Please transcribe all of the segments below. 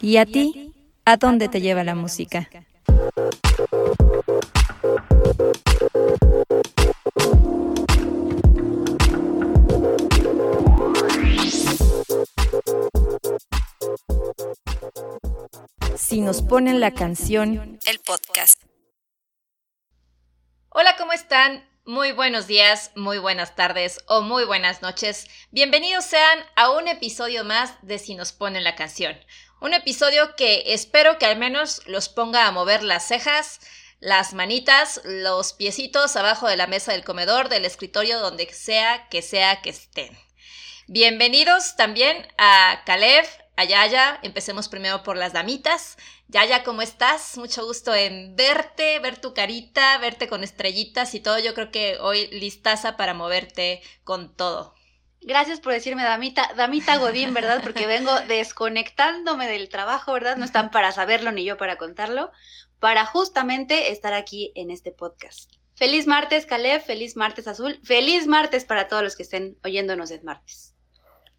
¿Y a ti? ¿A dónde te lleva la música? Si nos ponen la canción, el podcast. Hola, ¿cómo están? Muy buenos días, muy buenas tardes o muy buenas noches. Bienvenidos sean a un episodio más de Si nos ponen la canción. Un episodio que espero que al menos los ponga a mover las cejas, las manitas, los piecitos abajo de la mesa del comedor, del escritorio, donde sea que sea que estén. Bienvenidos también a Caleb, a Yaya. Empecemos primero por las damitas. Yaya, ¿cómo estás? Mucho gusto en verte, ver tu carita, verte con estrellitas y todo. Yo creo que hoy listaza para moverte con todo. Gracias por decirme damita, damita Godín, ¿verdad? Porque vengo desconectándome del trabajo, ¿verdad? No están para saberlo ni yo para contarlo, para justamente estar aquí en este podcast. Feliz martes, Caleb, feliz martes azul, feliz martes para todos los que estén oyéndonos en martes.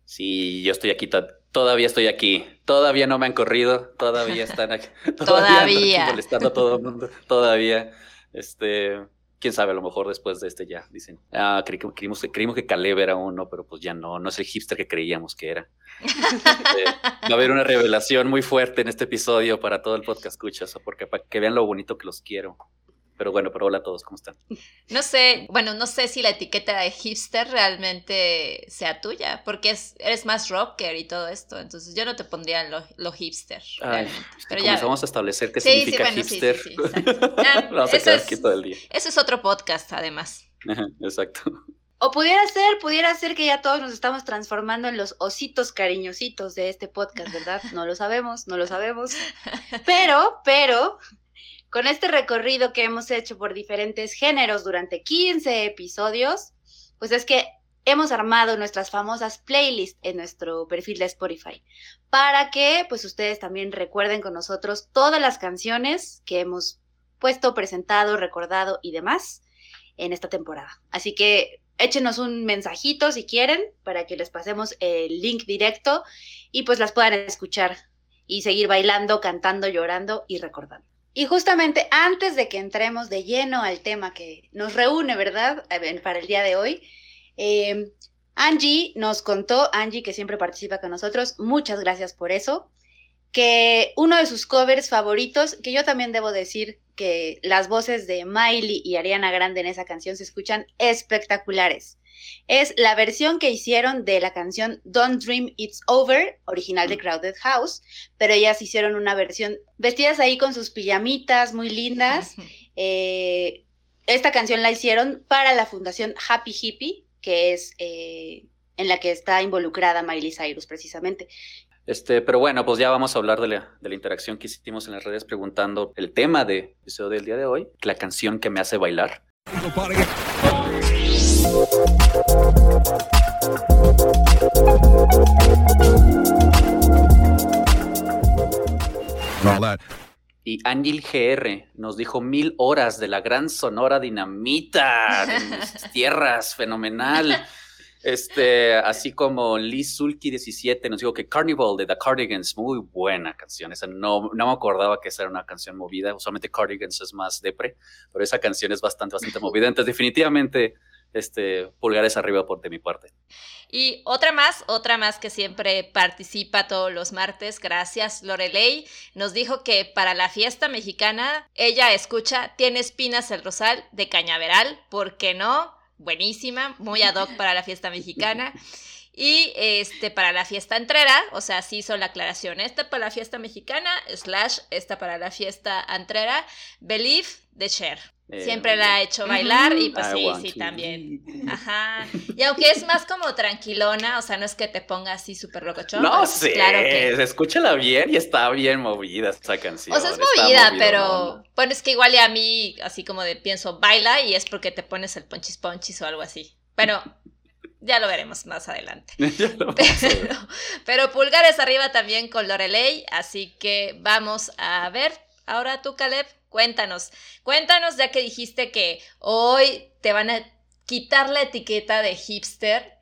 Sí, yo estoy aquí, todavía estoy aquí, todavía no me han corrido, todavía están aquí, todavía, molestando a todo el mundo, todavía, este, quién sabe, a lo mejor después de este ya dicen, ah, creímos, creímos, que Caleb era uno, pero pues ya no, no es el hipster que creíamos que era. Este, va a haber una revelación muy fuerte en este episodio para todo el podcast escuchas, porque para que vean lo bonito que los quiero. Pero bueno, pero hola a todos, ¿cómo están? No sé, bueno, no sé si la etiqueta de hipster realmente sea tuya, porque es, eres más rocker y todo esto, entonces yo no te pondría lo, hipster. Ay, pero ya vamos a establecer qué significa hipster. Sí, vamos a quedar aquí todo el día. Eso es otro podcast, además. exacto. O pudiera ser, pudiera ser que ya todos nos estamos transformando en los ositos cariñositos de este podcast, ¿verdad? No lo sabemos, no lo sabemos. Pero, pero, con este recorrido que hemos hecho por diferentes géneros durante 15 episodios, pues es que hemos armado nuestras famosas playlists en nuestro perfil de Spotify para que pues ustedes también recuerden con nosotros todas las canciones que hemos puesto, presentado, recordado y demás en esta temporada. Así que échenos un mensajito si quieren para que les pasemos el link directo y pues las puedan escuchar y seguir bailando, cantando, llorando y recordando. Y justamente antes de que entremos de lleno al tema que nos reúne, ¿verdad? Para el día de hoy, em, Angie nos contó, Angie que siempre participa con nosotros, muchas gracias por eso, que uno de sus covers favoritos, que yo también debo decir que las voces de Miley y Ariana Grande en esa canción se escuchan espectaculares. Es la versión que hicieron de la canción Don't Dream It's Over, original de Crowded House, pero ellas hicieron una versión vestidas ahí con sus pijamitas muy lindas. Eh, esta canción la hicieron para la fundación Happy Hippie, que es eh, en la que está involucrada Miley Cyrus precisamente. Este, pero bueno, pues ya vamos a hablar de la, de la interacción que hicimos en las redes preguntando el tema de episodio del día de hoy, la canción que me hace bailar. Y Ángel GR nos dijo mil horas de la gran sonora dinamita de mis tierras, fenomenal. Este, así como Liz Sulky 17 nos dijo que Carnival de The Cardigans, muy buena canción. Esa no, no me acordaba que esa era una canción movida. Usualmente Cardigans es más depre, pero esa canción es bastante, bastante movida. Entonces, definitivamente, este, pulgares arriba por de mi parte. Y otra más, otra más que siempre participa todos los martes, gracias Lorelei, nos dijo que para la fiesta mexicana ella escucha Tiene espinas el rosal de Cañaveral, ¿por qué no? buenísima, muy ad hoc para la fiesta mexicana. Y este, para la fiesta entrera, o sea, sí hizo la aclaración. Esta para la fiesta mexicana, slash, esta para la fiesta entrera, Believe de Cher. Eh, Siempre la ha hecho bailar y pues sí, sí, también. Ajá. Y aunque es más como tranquilona, o sea, no es que te ponga así súper locochón. No sé, claro que... escúchala bien y está bien movida esa canción. O sea, es movida, pero bueno, es que igual y a mí, así como de pienso, baila y es porque te pones el ponchis ponchis o algo así. Pero ya lo veremos más adelante. pero, pero pulgares arriba también con Lorelei, así que vamos a ver. Ahora tú, Caleb, Cuéntanos, cuéntanos ya que dijiste que hoy te van a quitar la etiqueta de hipster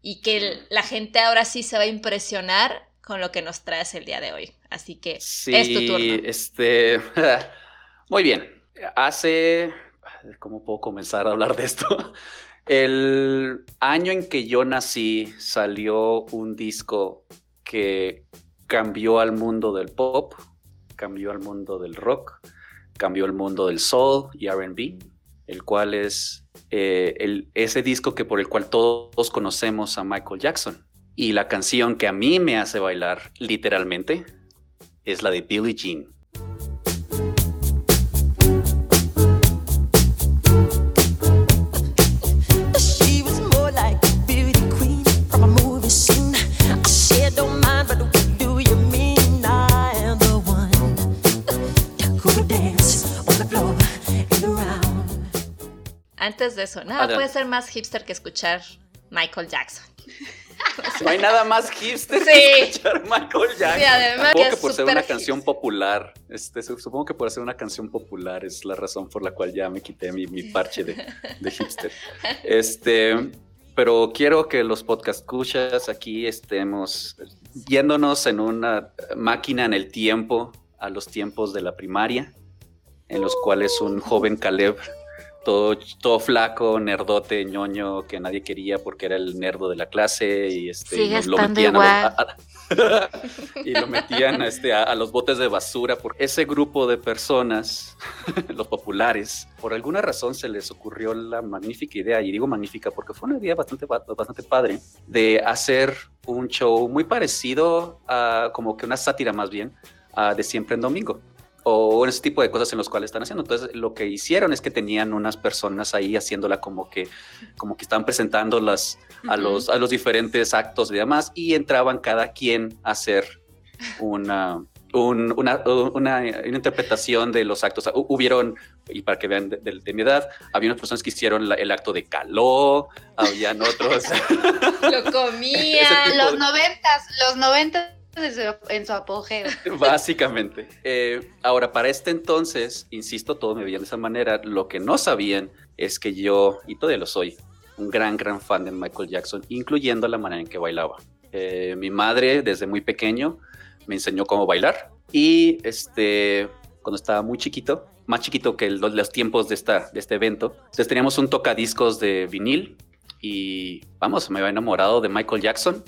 y que la gente ahora sí se va a impresionar con lo que nos traes el día de hoy. Así que es tu turno. Este, muy bien. Hace, ¿cómo puedo comenzar a hablar de esto? El año en que yo nací salió un disco que cambió al mundo del pop, cambió al mundo del rock, cambió el mundo del soul y RB, el cual es eh, el, ese disco que por el cual todos conocemos a Michael Jackson. Y la canción que a mí me hace bailar literalmente es la de Billie Jean. De eso, nada puede ser más hipster que escuchar Michael Jackson. No hay nada más hipster que escuchar Michael Jackson. Sí, además supongo que, por ser una canción popular, este, supongo que por ser una canción popular es la razón por la cual ya me quité mi, parche de, hipster. Este, pero quiero que los podcast escuchas aquí estemos yéndonos en una máquina en el tiempo a los tiempos de la primaria, en los cuales un joven Caleb todo, flaco, nerdote, ñoño, que nadie quería porque era el nerdo de la clase y este lo, metían a, y lo metían a, este, a, los botes de basura porque ese grupo de personas, los populares, por alguna razón se les ocurrió la magnífica idea, y digo magnífica porque fue una idea bastante, bastante padre, de hacer un show muy parecido a como que una sátira más bien, de siempre en domingo o ese tipo de cosas en los cuales están haciendo. Entonces, lo que hicieron es que tenían unas personas ahí haciéndola como que, como que estaban presentando las, a, los, a los diferentes actos y demás, y entraban cada quien a hacer una, una, una, interpretación de los actos. hubieron, y para que vean de, mi edad, había unas personas que hicieron el acto de caló, habían otros. Lo comían. Los noventas, los noventas en su apogeo. Básicamente. Eh, ahora, para este entonces, insisto, todo me veían de esa manera. Lo que no sabían es que yo, y todavía lo soy, un gran, gran fan de Michael Jackson, incluyendo la manera en que bailaba. Eh, mi madre, desde muy pequeño, me enseñó cómo bailar. Y este, cuando estaba muy chiquito, más chiquito que los tiempos de, esta, de este evento, entonces teníamos un tocadiscos de vinil y vamos, me había enamorado de Michael Jackson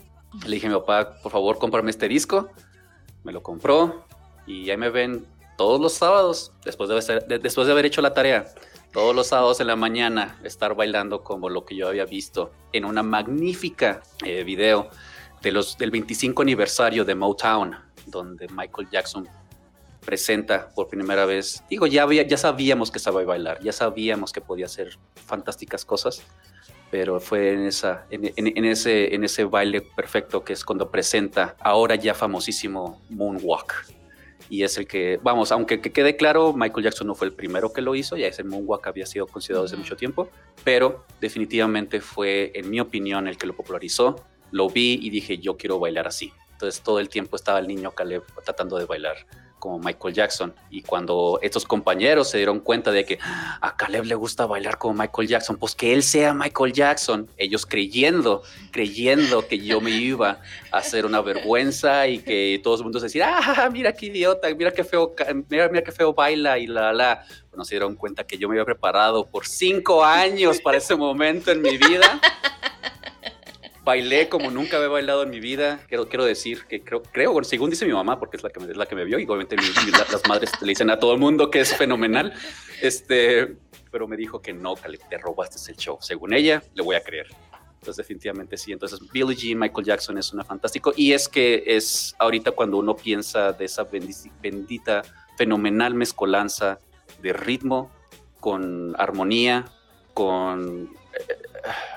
le dije a mi papá, por favor, cómprame este disco. Me lo compró y ahí me ven todos los sábados, después de, haber hecho la tarea, todos los sábados en la mañana, estar bailando como lo que yo había visto en una magnífica eh, video de los, del 25 aniversario de Motown, donde Michael Jackson presenta por primera vez. Digo, ya, ya sabíamos que sabía bailar, ya sabíamos que podía hacer fantásticas cosas, pero fue en, esa, en, ese, en ese baile perfecto que es cuando presenta ahora ya famosísimo Moonwalk. Y es el que, vamos, aunque que quede claro, Michael Jackson no fue el primero que lo hizo, ya ese Moonwalk había sido considerado desde mucho tiempo, pero definitivamente fue, en mi opinión, el que lo popularizó. Lo vi y dije, yo quiero bailar así. Entonces todo el tiempo estaba el niño Caleb tratando de bailar como Michael Jackson. Y cuando estos compañeros se dieron cuenta de que ah, a Caleb le gusta bailar como Michael Jackson, pues que él sea Michael Jackson, ellos creyendo, creyendo que yo me iba a hacer una vergüenza y que todo el mundo se decía, ah, mira qué idiota, mira qué feo, mira, mira qué feo baila y la, la. Bueno, se dieron cuenta que yo me había preparado por cinco años para ese momento en mi vida bailé como nunca había bailado en mi vida. Quiero, quiero decir que creo, creo, según dice mi mamá, porque es la que me, es la que me vio, y obviamente las madres le dicen a todo el mundo que es fenomenal. Este, pero me dijo que no, que te robaste el show. Según ella, le voy a creer. Entonces, definitivamente sí. Entonces, Billie Jean, Michael Jackson es una fantástico. Y es que es ahorita cuando uno piensa de esa bendita, fenomenal mezcolanza de ritmo con armonía, con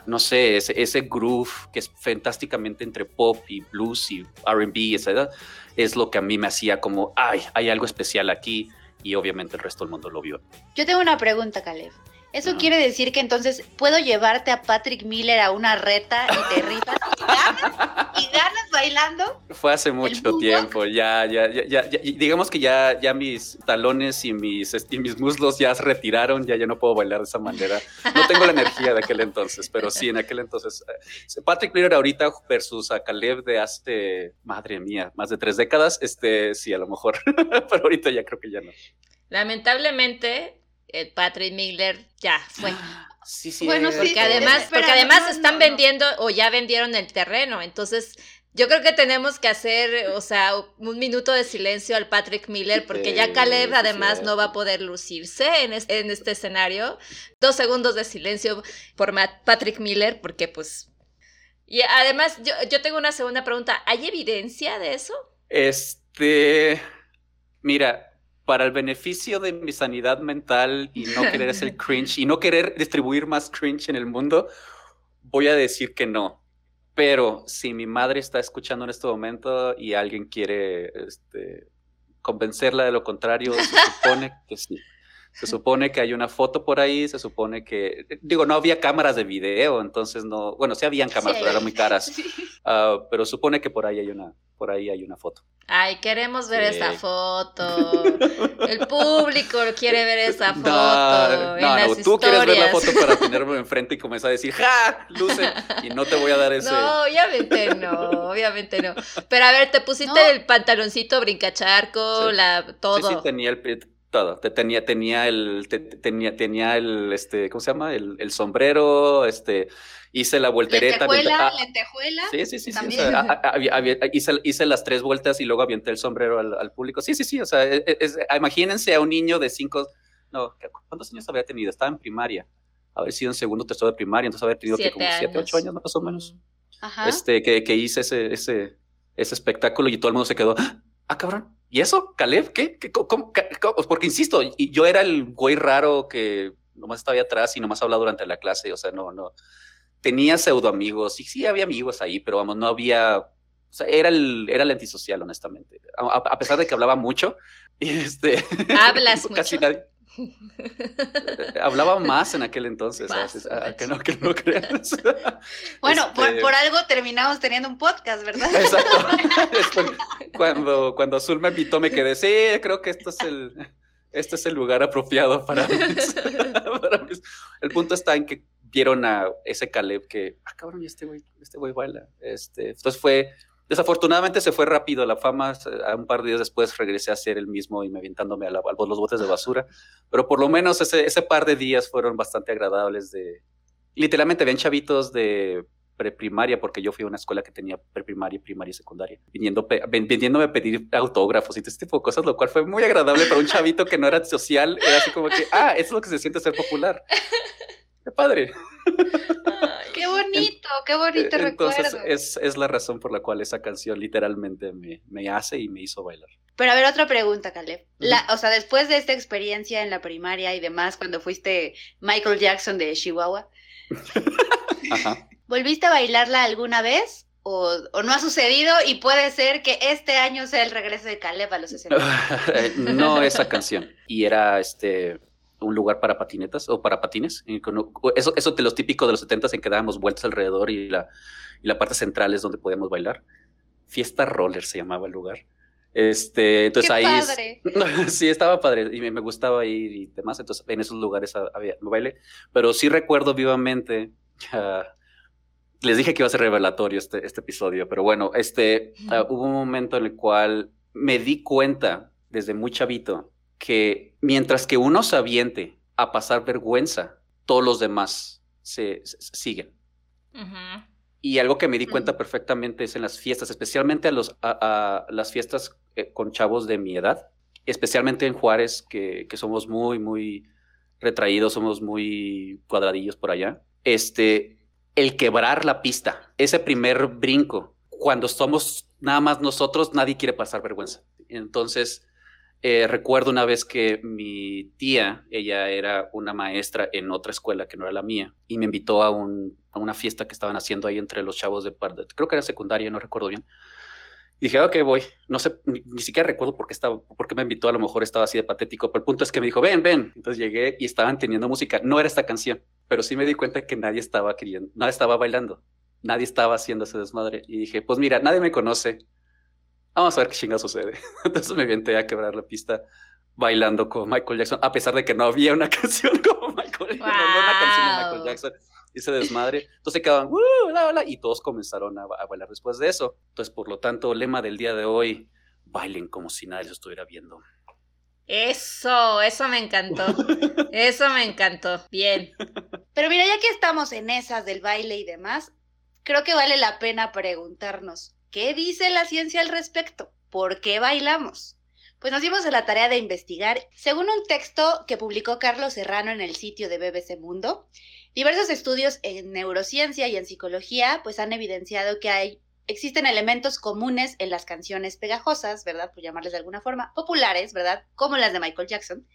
no sé, ese, groove que es fantásticamente entre pop y blues y RB, esa edad, es lo que a mí me hacía como, ay, hay algo especial aquí y obviamente el resto del mundo lo vio. Yo tengo una pregunta, Caleb. ¿Eso quiere decir que entonces puedo llevarte a Patrick Miller a una reta y te rifas y ganas, y ganas bailando? bailando? Fue hace mucho tiempo, ya, ya, ya, ya, digamos que ya, ya mis talones y mis, y mis muslos ya se retiraron, ya, ya no puedo bailar de esa manera. No tengo la energía de aquel entonces, pero sí, en aquel entonces. Eh, Patrick Miller ahorita versus a Caleb de hace, madre mía, más de tres décadas, este, sí, a lo mejor, pero ahorita ya creo que ya no. Lamentablemente, eh, Patrick Miller ya fue. Sí, sí. Bueno, porque además, porque además están vendiendo o ya vendieron el terreno, entonces yo creo que tenemos que hacer, o sea, un minuto de silencio al Patrick Miller, porque ya Caleb además no va a poder lucirse en este, en este escenario. Dos segundos de silencio por Patrick Miller, porque pues... Y además, yo, yo tengo una segunda pregunta. ¿Hay evidencia de eso? Este... Mira, para el beneficio de mi sanidad mental y no querer hacer cringe y no querer distribuir más cringe en el mundo, voy a decir que no. Pero si mi madre está escuchando en este momento y alguien quiere este, convencerla de lo contrario, se supone que sí. Se supone que hay una foto por ahí, se supone que, digo, no había cámaras de video, entonces no, bueno, sí habían cámaras, pero eran muy caras. Ah, pero supone que por ahí hay una, por ahí hay una foto. Ay, queremos ver esa foto. El público quiere ver esa foto. No, no, no tú quieres ver la foto para tenerme enfrente y comenzar a decir, ¡ja! Luce. Y no te voy a dar ese. No, obviamente no, obviamente no. Pero a ver, te pusiste el pantaloncito brincacharco, la, todo. Sí, sí, tenía el todo. Te tenía, tenía el, tenía, tenía el, este, ¿cómo se llama? El, el sombrero, este, hice la voltereta. Lentejuela, ah, lentejuela. Sí, sí, sí. hice, hice, las tres vueltas y luego avienté el sombrero al, público. Sí, sí, sí. O sea, e, e, imagínense a un niño de cinco, no, ¿cuántos años habría tenido? Estaba en primaria. Haber sido en segundo tercero de primaria, entonces haber tenido que como siete, ocho años más o menos. Ajá. Este, que, que hice ese, ese, ese espectáculo y todo el mundo se quedó, ah, cabrón ¿Y eso? ¿Caleb? ¿Qué? ¿Qué cómo, Porque insisto, yo era el güey raro que nomás estaba ahí atrás y nomás hablaba durante la clase, o sea, no, no. Tenía pseudo amigos, y sí había amigos ahí, pero vamos, no había. O sea, era el, era el antisocial, honestamente. A, pesar de que hablaba mucho, este. Hablas mucho. Casi nadie. Hablaba más en aquel entonces, que no, que no creas. Bueno, este por, algo terminamos teniendo un podcast, ¿verdad? Exacto. cuando, cuando Azul me invitó, me quedé, sí, creo que esto es el, este es el lugar apropiado para, El punto está en que vieron a ese Caleb que, ah, cabrón, este güey, este güey baila. Este, entonces fue Desafortunadamente se fue rápido la fama. Un par de días después regresé a ser el mismo y me aventándome a, la, los botes de basura. Pero por lo menos ese, ese par de días fueron bastante agradables. De literalmente ven chavitos de preprimaria, porque yo fui a una escuela que tenía preprimaria, primaria y secundaria, viniendo, viniéndome a pedir autógrafos y este tipo de cosas, lo cual fue muy agradable para un chavito que no era social. Era así como que, ah, eso es lo que se siente ser popular. Qué padre. qué bonito, qué bonito Entonces, Es, es la razón por la cual esa canción literalmente me, me hace y me hizo bailar. Pero a ver, otra pregunta, Caleb. La, o sea, después de esta experiencia en la primaria y demás, cuando fuiste Michael Jackson de Chihuahua, ¿volviste a bailarla alguna vez? O, o, no ha sucedido y puede ser que este año sea el regreso de Caleb a los escenarios. no esa canción. Y era este un lugar para patinetas o para patines. Eso, eso de los típicos de los 70 en que dábamos vueltas alrededor y la, y la parte central es donde podíamos bailar. Fiesta Roller se llamaba el lugar. Este, entonces ahí sí estaba padre y me, gustaba ir y demás. Entonces en esos lugares había baile, pero sí recuerdo vivamente. les dije que iba a ser revelatorio este, este episodio, pero bueno, este ah, hubo un momento en el cual me di cuenta desde muy chavito que mientras que uno se aviente a pasar vergüenza, todos los demás se, siguen. Y algo que me di cuenta perfectamente es en las fiestas, especialmente a, los, a, las fiestas eh, con chavos de mi edad, especialmente en Juárez, que, que, somos muy, muy retraídos, somos muy cuadradillos por allá. Este, el quebrar la pista, ese primer brinco, cuando somos nada más nosotros, nadie quiere pasar vergüenza. Entonces, eh, recuerdo una vez que mi tía, ella era una maestra en otra escuela que no era la mía, y me invitó a, una fiesta que estaban haciendo ahí entre los chavos de, creo que era secundaria, no recuerdo bien. Y dije, ok, voy. No sé, ni, siquiera recuerdo por qué, estaba, por qué me invitó, a lo mejor estaba así de patético, pero el punto es que me dijo, ven, ven. Entonces llegué y estaban teniendo música. No era esta canción, pero sí me di cuenta que nadie estaba queriendo, nadie estaba bailando. nadie estaba haciendo ese desmadre. Y dije, pues mira, nadie me conoce. Vamos a ver qué chinga sucede. Entonces me inventé a quebrar la pista bailando con Michael Jackson, a pesar de que no había una canción como Michael, no, una canción de Michael Jackson. Ese desmadre. Entonces quedaban, y todos comenzaron a, a bailar después de eso. Entonces, por lo tanto, lema del día de hoy, bailen como si nadie los estuviera viendo. Eso, eso me encantó. Eso me encantó. Bien. Pero mira, ya que estamos en esas del baile y demás, creo que vale la pena preguntarnos, ¿qué dice la ciencia al respecto? ¿Por qué bailamos? Pues nos dimos a la tarea de investigar. Según un texto que publicó Carlos Serrano en el sitio de BBC Mundo, diversos estudios en neurociencia y en psicología pues han evidenciado que hay existen elementos comunes en las canciones pegajosas, ¿verdad? Por llamarles de alguna forma, populares, ¿verdad? Como las de Michael Jackson.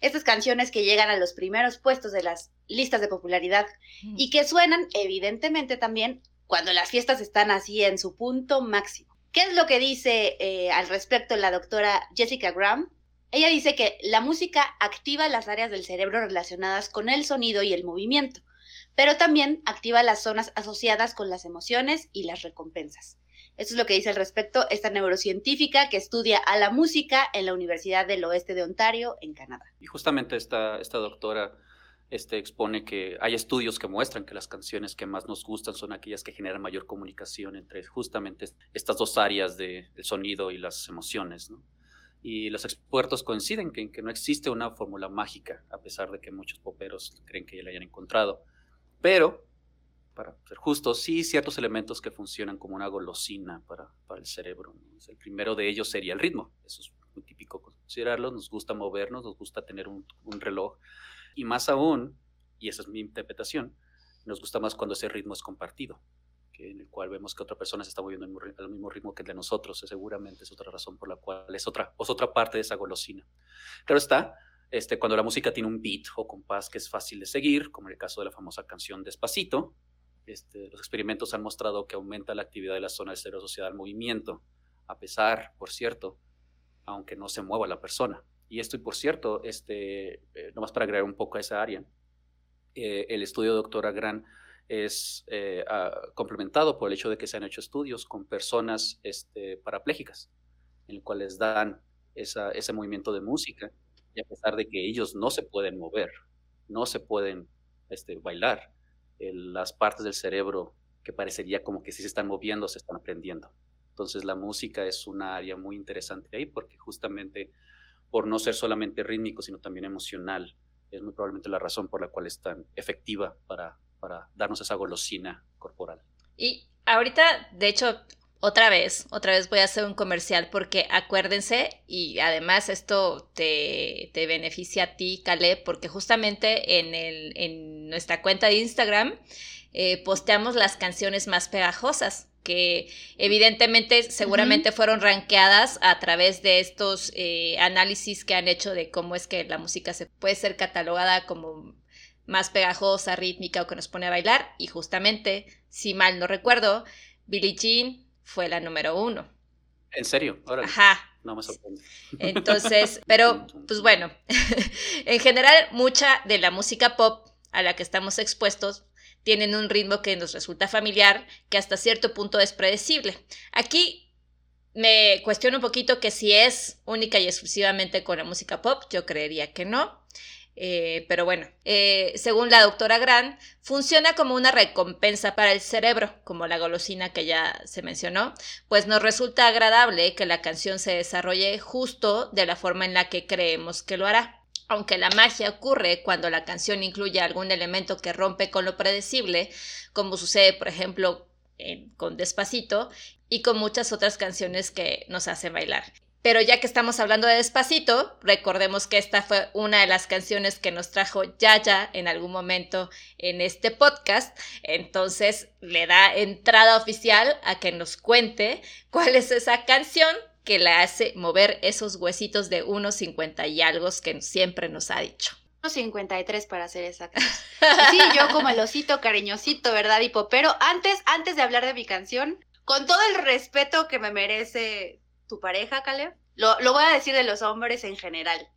Estas canciones que llegan a los primeros puestos de las listas de popularidad y que suenan, evidentemente, también cuando las fiestas están así en su punto máximo. ¿Qué es lo que dice eh, al respecto la doctora Jessica Graham? Ella dice que la música activa las áreas del cerebro relacionadas con el sonido y el movimiento pero también activa las zonas asociadas con las emociones y las recompensas. Esto es lo que dice al respecto esta neurocientífica que estudia a la música en la Universidad del Oeste de Ontario, en Canadá. Y justamente esta, esta doctora este, expone que hay estudios que muestran que las canciones que más nos gustan son aquellas que generan mayor comunicación entre justamente estas dos áreas del sonido y las emociones. Y los expertos coinciden en que no existe una fórmula mágica, a pesar de que muchos poperos creen que ya la hayan encontrado. Pero, para ser justo, sí ciertos elementos que funcionan como una golosina para, para el cerebro. El primero de ellos sería el ritmo. Eso es muy típico considerarlo. Nos gusta movernos, nos gusta tener un, reloj. Y más aún, y esa es mi interpretación, nos gusta más cuando ese ritmo es compartido, que en el cual vemos que otra persona se está moviendo al mismo ritmo que el de nosotros. Seguramente es otra razón por la cual es otra, es otra parte de esa golosina. Claro está, este, cuando la música tiene un beat o compás que es fácil de seguir, como en el caso de la famosa canción Despacito, este, los experimentos han mostrado que aumenta la actividad de la zona del cerebro asociada al movimiento, a pesar, por cierto, aunque no se mueva la persona. Y esto, y por cierto, este, eh, nomás para agregar un poco a esa área, eh, el estudio de doctora Gran es eh, complementado por el hecho de que se han hecho estudios con personas este, parapléjicas, en el cual les dan ese movimiento de música y a pesar de que ellos no se pueden mover, no se pueden este, bailar, las partes del cerebro que parecería como que sí se están moviendo, se están aprendiendo. Entonces la música es una área muy interesante ahí porque justamente por no ser solamente rítmico, sino también emocional, es muy probablemente la razón por la cual es tan efectiva para, para darnos esa golosina corporal. Y ahorita, de hecho, otra vez, otra vez voy a hacer un comercial porque acuérdense y además esto te, te beneficia a ti, Caleb, porque justamente en, el, en nuestra cuenta de Instagram eh, posteamos las canciones más pegajosas que evidentemente seguramente fueron rankeadas a través de estos eh, análisis que han hecho de cómo es que la música se puede ser catalogada como más pegajosa, rítmica o que nos pone a bailar y justamente, si mal no recuerdo, Billie Jean fue la número uno. ¿En serio? Ajá. No me sorprende. Entonces, pero pues bueno, en general mucha de la música pop a la que estamos expuestos tienen un ritmo que nos resulta familiar, que hasta cierto punto es predecible. Aquí me cuestiono un poquito que si es única y exclusivamente con la música pop, yo creería que no. Eh, pero bueno, eh, según la doctora Gran, funciona como una recompensa para el cerebro, como la golosina que ya se mencionó, pues nos resulta agradable que la canción se desarrolle justo de la forma en la que creemos que lo hará. Aunque la magia ocurre cuando la canción incluye algún elemento que rompe con lo predecible, como sucede por ejemplo con Despacito y con muchas otras canciones que nos hacen bailar. Pero ya que estamos hablando de Despacito, recordemos que esta fue una de las canciones que nos trajo Yaya en algún momento en este podcast. Entonces le da entrada oficial a que nos cuente cuál es esa canción que le hace mover esos huesitos de 1,50 y algo que siempre nos ha dicho. 1.53 para ser exactos. sí, yo como el osito cariñosito, ¿verdad, Hipo? Pero antes, antes de hablar de mi canción, con todo el respeto que me merece tu pareja, Caleb. Lo, voy a decir de los hombres en general.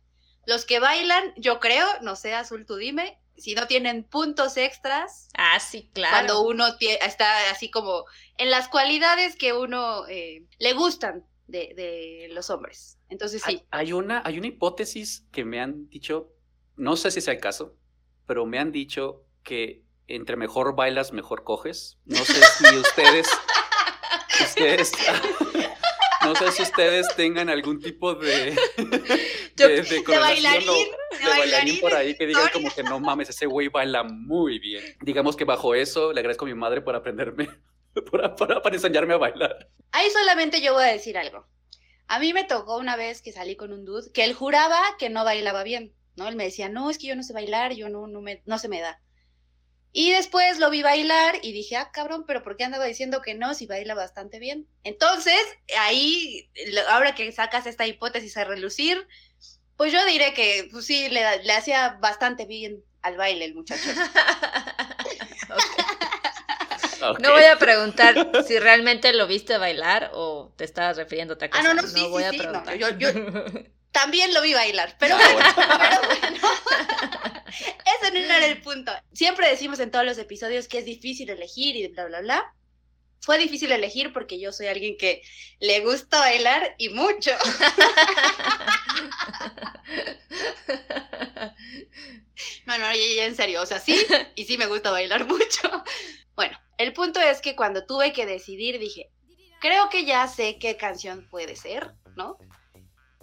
Los que bailan, yo creo, no sé, Azul, tú dime, si no tienen puntos extras. Ah, sí, claro. Cuando uno está así como en las cualidades que uno eh, le gustan de, los hombres. Entonces sí. Hay, una, hay una hipótesis que me han dicho, no sé si sea el caso, pero me han dicho que entre mejor bailas, mejor coges. No sé si ustedes, ustedes no sé si ustedes tengan algún tipo de, de, de, bailarín, de bailarín por ahí que digan como que no mames, ese güey baila muy bien. Digamos que bajo eso le agradezco a mi madre por aprenderme, por, para enseñarme a bailar. Ahí solamente yo voy a decir algo. A mí me tocó una vez que salí con un dude que él juraba que no bailaba bien, ¿no? Él me decía, no, es que yo no sé bailar, yo no, no, me, no se me da. Y después lo vi bailar y dije, ah, cabrón, pero ¿por qué andaba diciendo que no si baila bastante bien? Entonces, ahí, ahora que sacas esta hipótesis a relucir, pues yo diré que, pues sí, le, hacía bastante bien al baile el muchacho. No voy a preguntar si realmente lo viste bailar o te estabas refiriendo a otra cosa. Ah, no, no, sí, no voy a preguntar. yo, también lo vi bailar, pero bueno, pero bueno. Ese no era el punto. Siempre decimos en todos los episodios que es difícil elegir y bla, bla, bla. Fue difícil elegir porque yo soy alguien que le gusta bailar y mucho. No, no, ya, en serio, o sea, sí, y sí me gusta bailar mucho. El punto es que cuando tuve que decidir dije, creo que ya sé qué canción puede ser, ¿no?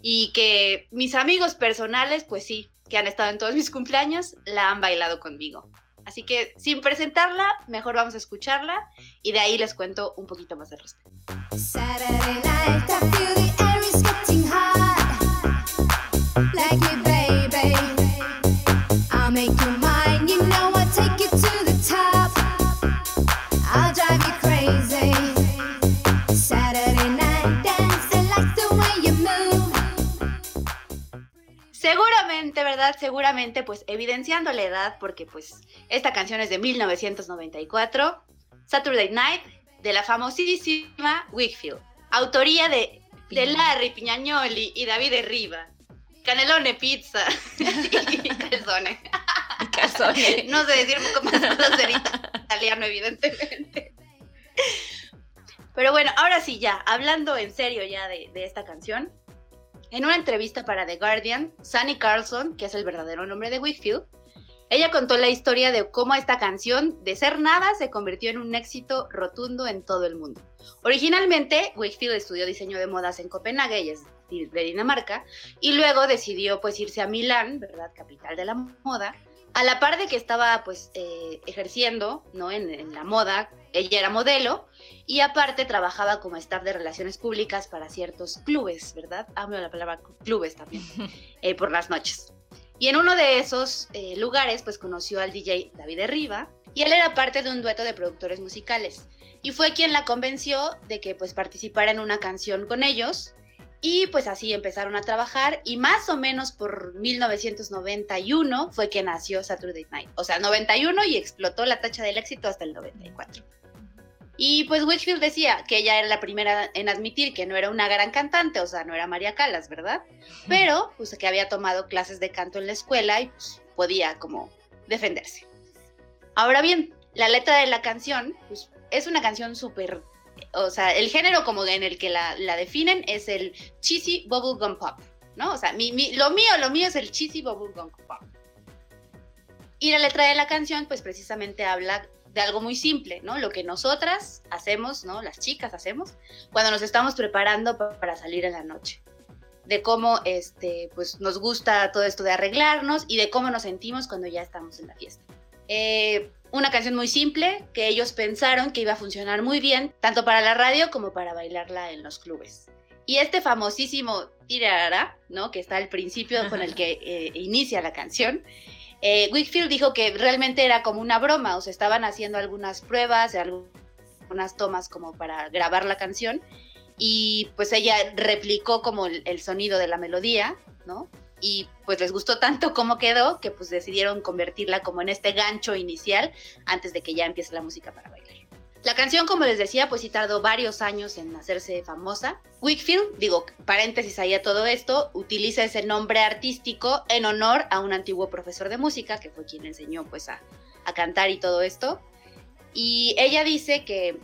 Y que mis amigos personales, pues sí, que han estado en todos mis cumpleaños, la han bailado conmigo. Así que sin presentarla, mejor vamos a escucharla y de ahí les cuento un poquito más del respecto. ¿Verdad? Seguramente, pues evidenciando la edad, porque pues esta canción es de 1994, Saturday Night, de la famosísima Wickfield, autoría de, de Larry Piñagnoli y David Riva, Canelone Pizza y Calzone. Calzone. no sé decir cómo más italiano, evidentemente. Pero bueno, ahora sí ya, hablando en serio ya de, de esta canción, en una entrevista para The Guardian, Sunny Carlson, que es el verdadero nombre de Wickfield, ella contó la historia de cómo esta canción, de ser nada, se convirtió en un éxito rotundo en todo el mundo. Originalmente, Wickfield estudió diseño de modas en Copenhague, y es de Dinamarca, y luego decidió pues irse a Milán, ¿verdad? Capital de la moda, a la par de que estaba pues eh, ejerciendo, ¿no? en la moda ella era modelo y aparte trabajaba como staff de relaciones públicas para ciertos clubes, ¿verdad? Amo la palabra clubes también, eh, por las noches. Y en uno de esos eh, lugares, pues conoció al DJ David Riva y él era parte de un dueto de productores musicales. Y fue quien la convenció de que pues participara en una canción con ellos. Y pues así empezaron a trabajar y más o menos por 1991 fue que nació Saturday Night. O sea, 91 y explotó la tacha del éxito hasta el 94. Y pues Witchfield decía que ella era la primera en admitir que no era una gran cantante, o sea, no era María Calas, ¿verdad? Pero pues que había tomado clases de canto en la escuela y pues podía como defenderse. Ahora bien, la letra de la canción pues, es una canción súper, o sea, el género como en el que la, definen es el cheesy bubblegum pop, ¿no? O sea, mi, lo mío, lo mío es el cheesy bubblegum pop. Y la letra de la canción pues precisamente habla de algo muy simple, ¿no? Lo que nosotras hacemos, ¿no? Las chicas hacemos cuando nos estamos preparando para salir en la noche. De cómo, este, pues nos gusta todo esto de arreglarnos y de cómo nos sentimos cuando ya estamos en la fiesta. Eh, una canción muy simple que ellos pensaron que iba a funcionar muy bien, tanto para la radio como para bailarla en los clubes. Y este famosísimo tirará, ¿no? Que está al principio con el que eh, inicia la canción, eh, Wickfield dijo que realmente era como una broma, o sea, estaban haciendo algunas pruebas, algunas tomas como para grabar la canción, y pues ella replicó como el, sonido de la melodía, ¿no? Y pues les gustó tanto cómo quedó que pues decidieron convertirla como en este gancho inicial antes de que ya empiece la música para bailar. La canción, como les decía, pues sí tardó varios años en hacerse famosa. Wickfield, digo, paréntesis ahí a todo esto, utiliza ese nombre artístico en honor a un antiguo profesor de música, que fue quien enseñó pues a, a cantar y todo esto. Y ella dice que,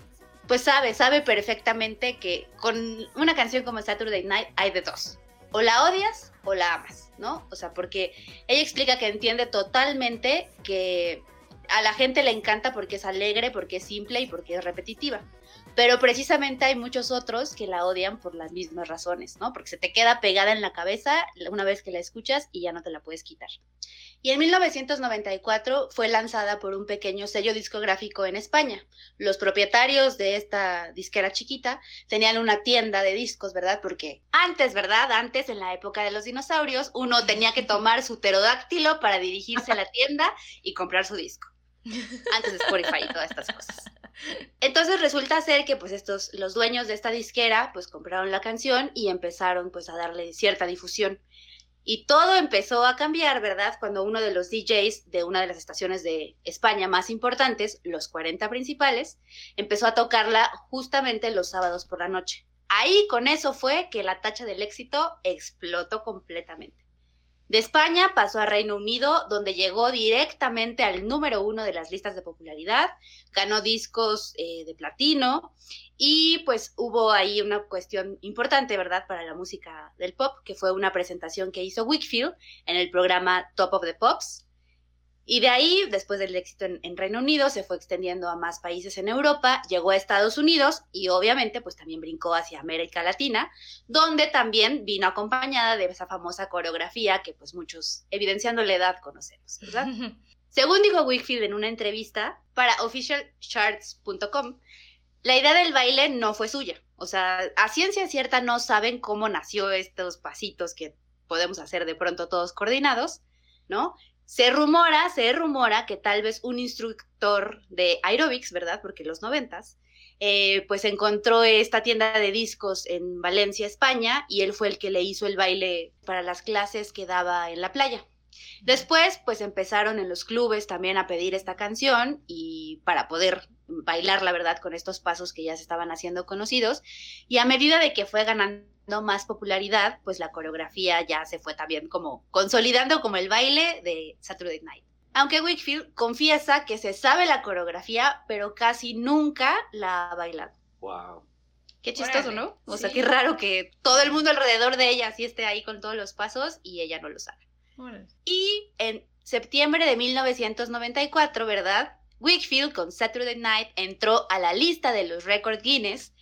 pues sabe, sabe perfectamente que con una canción como Saturday Night hay de dos. O la odias o la amas, ¿no? O sea, porque ella explica que entiende totalmente que a la gente le encanta porque es alegre, porque es simple y porque es repetitiva. Pero precisamente hay muchos otros que la odian por las mismas razones, ¿no? Porque se te queda pegada en la cabeza una vez que la escuchas y ya no te la puedes quitar. Y en 1994 fue lanzada por un pequeño sello discográfico en España. Los propietarios de esta disquera chiquita tenían una tienda de discos, ¿verdad? Porque antes, ¿verdad? Antes, en la época de los dinosaurios, uno tenía que tomar su pterodáctilo para dirigirse a la tienda y comprar su disco antes de Spotify y todas estas cosas. Entonces resulta ser que pues estos, los dueños de esta disquera pues compraron la canción y empezaron pues a darle cierta difusión. Y todo empezó a cambiar, ¿verdad? Cuando uno de los DJs de una de las estaciones de España más importantes, los 40 principales, empezó a tocarla justamente los sábados por la noche. Ahí con eso fue que la tacha del éxito explotó completamente. De España pasó a Reino Unido, donde llegó directamente al número uno de las listas de popularidad, ganó discos eh, de platino y pues hubo ahí una cuestión importante, ¿verdad?, para la música del pop, que fue una presentación que hizo Wickfield en el programa Top of the Pops, y de ahí, después del éxito en, Reino Unido, se fue extendiendo a más países en Europa, llegó a Estados Unidos y obviamente pues también brincó hacia América Latina, donde también vino acompañada de esa famosa coreografía que pues muchos, evidenciando la edad, conocemos, ¿verdad? Según dijo Wickfield en una entrevista para officialcharts.com, la idea del baile no fue suya. O sea, a ciencia cierta no saben cómo nació estos pasitos que podemos hacer de pronto todos coordinados, ¿no? Se rumora, se rumora que tal vez un instructor de aerobics, ¿verdad? Porque los noventas, eh, pues encontró esta tienda de discos en Valencia, España, y él fue el que le hizo el baile para las clases que daba en la playa. Después, pues empezaron en los clubes también a pedir esta canción y para poder bailar, la verdad, con estos pasos que ya se estaban haciendo conocidos. Y a medida de que fue ganando más popularidad, pues la coreografía ya se fue también como consolidando como el baile de Saturday Night. Aunque Wickfield confiesa que se sabe la coreografía, pero casi nunca la ha bailado. Wow. Qué chistoso, ¿no? O sea, qué raro que todo el mundo alrededor de ella sí esté ahí con todos los pasos y ella no lo sabe. Y en septiembre de 1994, ¿verdad? Wickfield con Saturday Night entró a la lista de los récords Guinness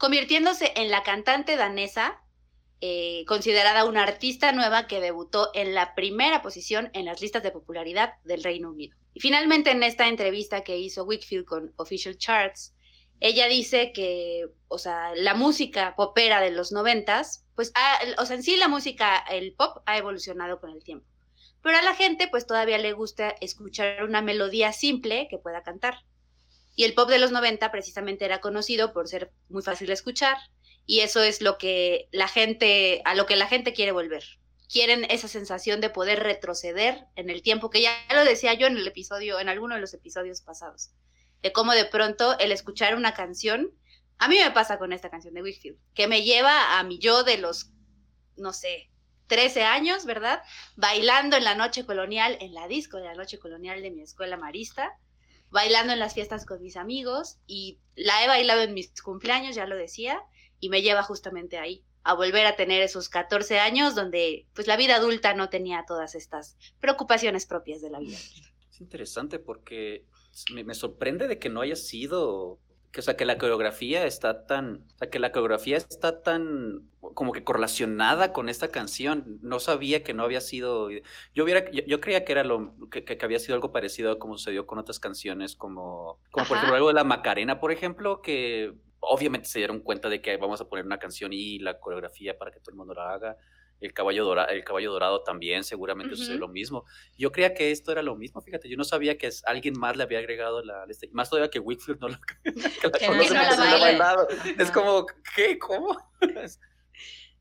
convirtiéndose en la cantante danesa eh, considerada una artista nueva que debutó en la primera posición en las listas de popularidad del Reino Unido. Y finalmente en esta entrevista que hizo Wickfield con Official Charts, ella dice que, o sea, la música popera de los noventas, pues, o sea, en sí la música, el pop ha evolucionado con el tiempo. Pero a la gente, pues, todavía le gusta escuchar una melodía simple que pueda cantar. Y el pop de los 90 precisamente era conocido por ser muy fácil de escuchar y eso es lo que la gente, a lo que la gente quiere volver. Quieren esa sensación de poder retroceder en el tiempo, que ya lo decía yo en el episodio, en alguno de los episodios pasados, de cómo de pronto el escuchar una canción, a mí me pasa con esta canción de Wickfield, que me lleva a mi yo de los, no sé, 13 años, ¿verdad? Bailando en la noche colonial, en la disco de la noche colonial de mi escuela marista, bailando en las fiestas con mis amigos y la he bailado en mis cumpleaños, ya lo decía, y me lleva justamente ahí, a volver a tener esos 14 años donde pues la vida adulta no tenía todas estas preocupaciones propias de la vida. Es interesante porque me, me sorprende de que no haya sido que, o sea, que la coreografía está tan, o sea, que la coreografía está tan como que correlacionada con esta canción. No sabía que no había sido, yo hubiera, yo, creía que era lo, que, que, había sido algo parecido a como sucedió con otras canciones, como, como por ejemplo algo de la Macarena, por ejemplo, que obviamente se dieron cuenta de que vamos a poner una canción y la coreografía para que todo el mundo la haga el caballo, dorado, el caballo dorado también seguramente es lo mismo. Yo creía que esto era lo mismo, fíjate, yo no sabía que alguien más le había agregado la más todavía que Wickfield no lo Es como, ¿qué? ¿Cómo?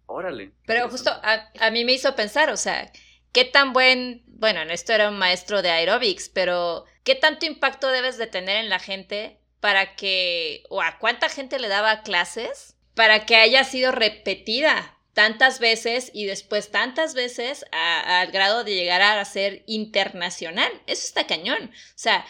Órale. Pero justo a, a, mí me hizo pensar, o sea, qué tan buen, bueno, esto era un maestro de aerobics, pero qué tanto impacto debes de tener en la gente para que, o a cuánta gente le daba clases para que haya sido repetida tantas veces y después tantas veces al grado de llegar a ser internacional. Eso está cañón. O sea,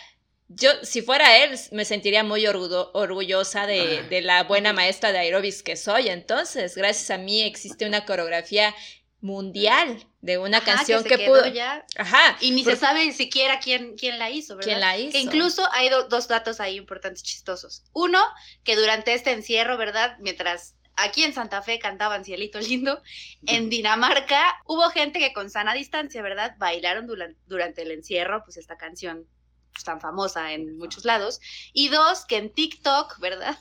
yo, si fuera él, me sentiría muy orgullosa de, de, la buena maestra de aerobics que soy. Entonces, gracias a mí existe una coreografía mundial de una canción que, pudo ya. Ajá. Y ni se sabe siquiera quién, quién la hizo, ¿verdad? ¿Quién la hizo? Que incluso hay dos datos ahí importantes chistosos. Uno, que durante este encierro, ¿verdad? Mientras aquí en Santa Fe cantaban Cielito Lindo, en Dinamarca hubo gente que con sana distancia, ¿verdad? Bailaron durante el encierro, pues esta canción pues, tan famosa en muchos lados. Y dos, que en TikTok, ¿verdad?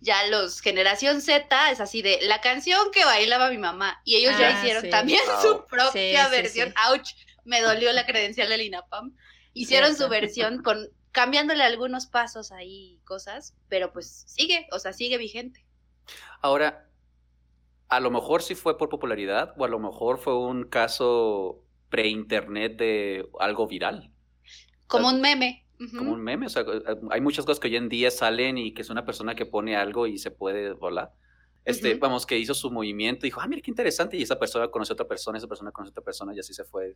ya los generación Z es así de la canción que bailaba mi mamá y ellos ya ah, hicieron también su propia versión. Ouch, me dolió la credencial del INAPAM. Hicieron su versión con cambiándole algunos pasos ahí cosas, pero pues sigue, o sea, sigue vigente. Ahora, a lo mejor sí fue por popularidad o a lo mejor fue un caso pre-internet de algo viral. Como un meme como un meme. O sea, hay muchas cosas que hoy en día salen y que es una persona que pone algo y se puede volar. Este, vamos, que hizo su movimiento, dijo, ah, mira qué interesante, y esa persona conoce a otra persona, esa persona conoce a otra persona, y así se fue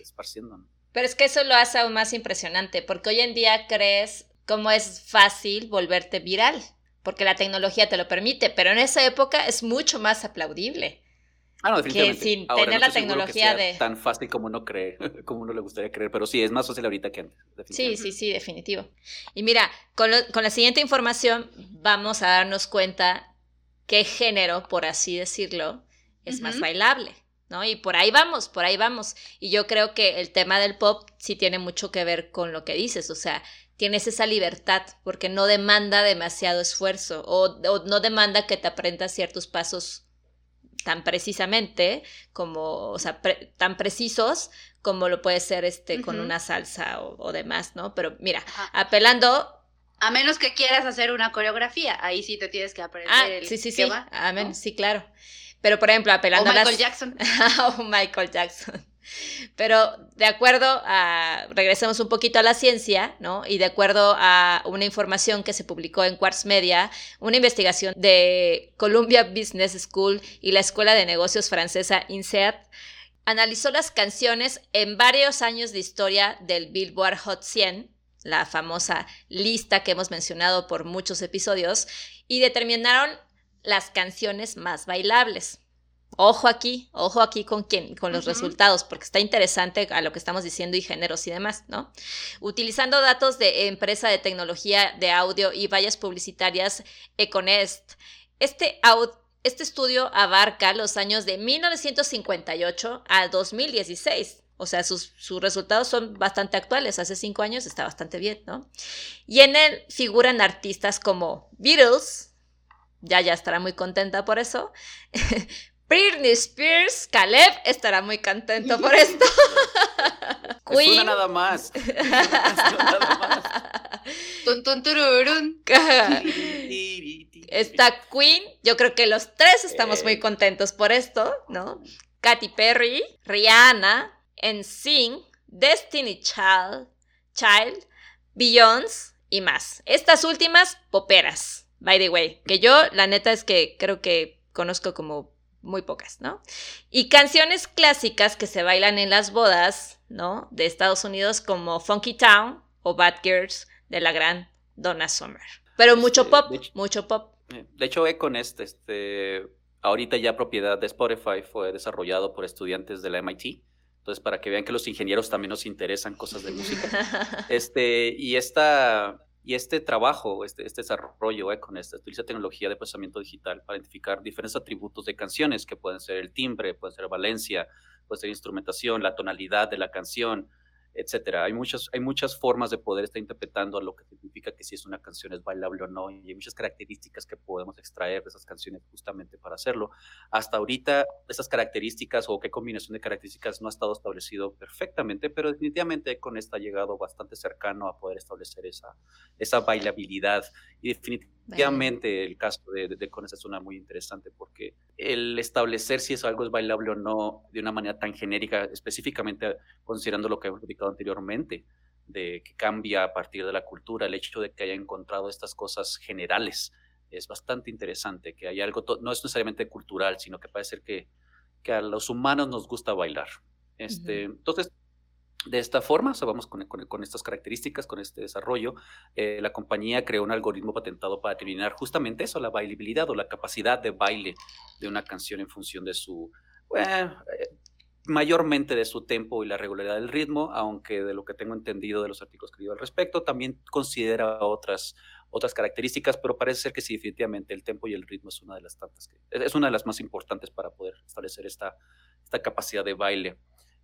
esparciendo. Pero es que eso lo hace aún más impresionante, porque hoy en día crees cómo es fácil volverte viral, porque la tecnología te lo permite, pero en esa época es mucho más aplaudible. Ah, no, definitivamente. Que sin tener la tecnología de. Tan fácil como uno cree, como uno le gustaría creer, pero sí, es más fácil ahorita que antes. Sí, sí, sí, definitivo. Y mira, con, con la siguiente información vamos a darnos cuenta qué género, por así decirlo, es más bailable. ¿no? Y por ahí vamos, por ahí vamos. Y yo creo que el tema del pop sí tiene mucho que ver con lo que dices, o sea, tienes esa libertad porque no demanda demasiado esfuerzo o, o no demanda que te aprendas ciertos pasos tan precisamente como, o sea, tan precisos como lo puede ser este con una salsa o, demás, ¿no? Pero mira, apelando... A menos que quieras hacer una coreografía, ahí sí te tienes que aprender ah, el sí, sí, sí, sí, claro. Pero, por ejemplo, apelando o Michael Jackson. o Michael Jackson. Pero de acuerdo a, regresemos un poquito a la ciencia, ¿no? Y de acuerdo a una información que se publicó en Quartz Media, una investigación de Columbia Business School y la Escuela de Negocios francesa INSEAD, analizó las canciones en varios años de historia del Billboard Hot 100, la famosa lista que hemos mencionado por muchos episodios, y determinaron las canciones más bailables. Ojo aquí, ojo aquí con quién, con los resultados, porque está interesante a lo que estamos diciendo y géneros y demás, ¿no? Utilizando datos de empresa de tecnología de audio y vallas publicitarias Econest, este, este estudio abarca los años de 1958 a 2016. O sea, sus, sus, resultados son bastante actuales. Hace cinco años está bastante bien, ¿no? Y en él figuran artistas como Beatles, ya ya estará muy contenta por eso, Britney Spears, Caleb estará muy contento por esto. Queen. nada más. nada más. Está Queen. Yo creo que los tres estamos muy contentos por esto, ¿no? Katy Perry, Rihanna, NSYNC, Destiny Child, Child, Beyoncé y más. Estas últimas, poperas, by the way. Que yo, la neta es que creo que conozco como muy pocas, ¿no? Y canciones clásicas que se bailan en las bodas, ¿no? De Estados Unidos como Funky Town o Bad Girls de la gran Donna Summer. Pero mucho pop, mucho pop. Eh, de hecho, Econ este, este, ahorita ya propiedad de Spotify fue desarrollado por estudiantes de la MIT. Entonces, para que vean que los ingenieros también nos interesan cosas de música. este, y esta, y este trabajo, este, este desarrollo eh, con esta, utiliza tecnología de procesamiento digital para identificar diferentes atributos de canciones que pueden ser el timbre, puede ser valencia, puede ser instrumentación, la tonalidad de la canción, etcétera. Hay muchas, hay muchas formas de poder estar interpretando lo que significa que si es una canción es bailable o no, y hay muchas características que podemos extraer de esas canciones justamente para hacerlo. Hasta ahorita, esas características o qué combinación de características no ha estado establecido perfectamente, pero definitivamente con esta ha llegado bastante cercano a poder establecer esa, esa bailabilidad. Y definitivamente el caso de, de, de es una muy interesante porque el establecer si eso algo es bailable o no de una manera tan genérica, específicamente considerando lo que hemos explicado anteriormente, de que cambia a partir de la cultura, el hecho de que haya encontrado estas cosas generales. Es bastante interesante que hay algo, no es necesariamente cultural, sino que parece ser que, que a los humanos nos gusta bailar. Este, Entonces, de esta forma, o vamos con, estas características, con este desarrollo, eh, la compañía creó un algoritmo patentado para determinar justamente eso, la bailabilidad o la capacidad de baile de una canción en función de su, eh, mayormente de su tempo y la regularidad del ritmo, aunque de lo que tengo entendido de los artículos que al respecto, también considera otras, otras características, pero parece ser que sí, definitivamente el tempo y el ritmo es una de las tantas que, es una de las más importantes para poder establecer esta, esta capacidad de baile.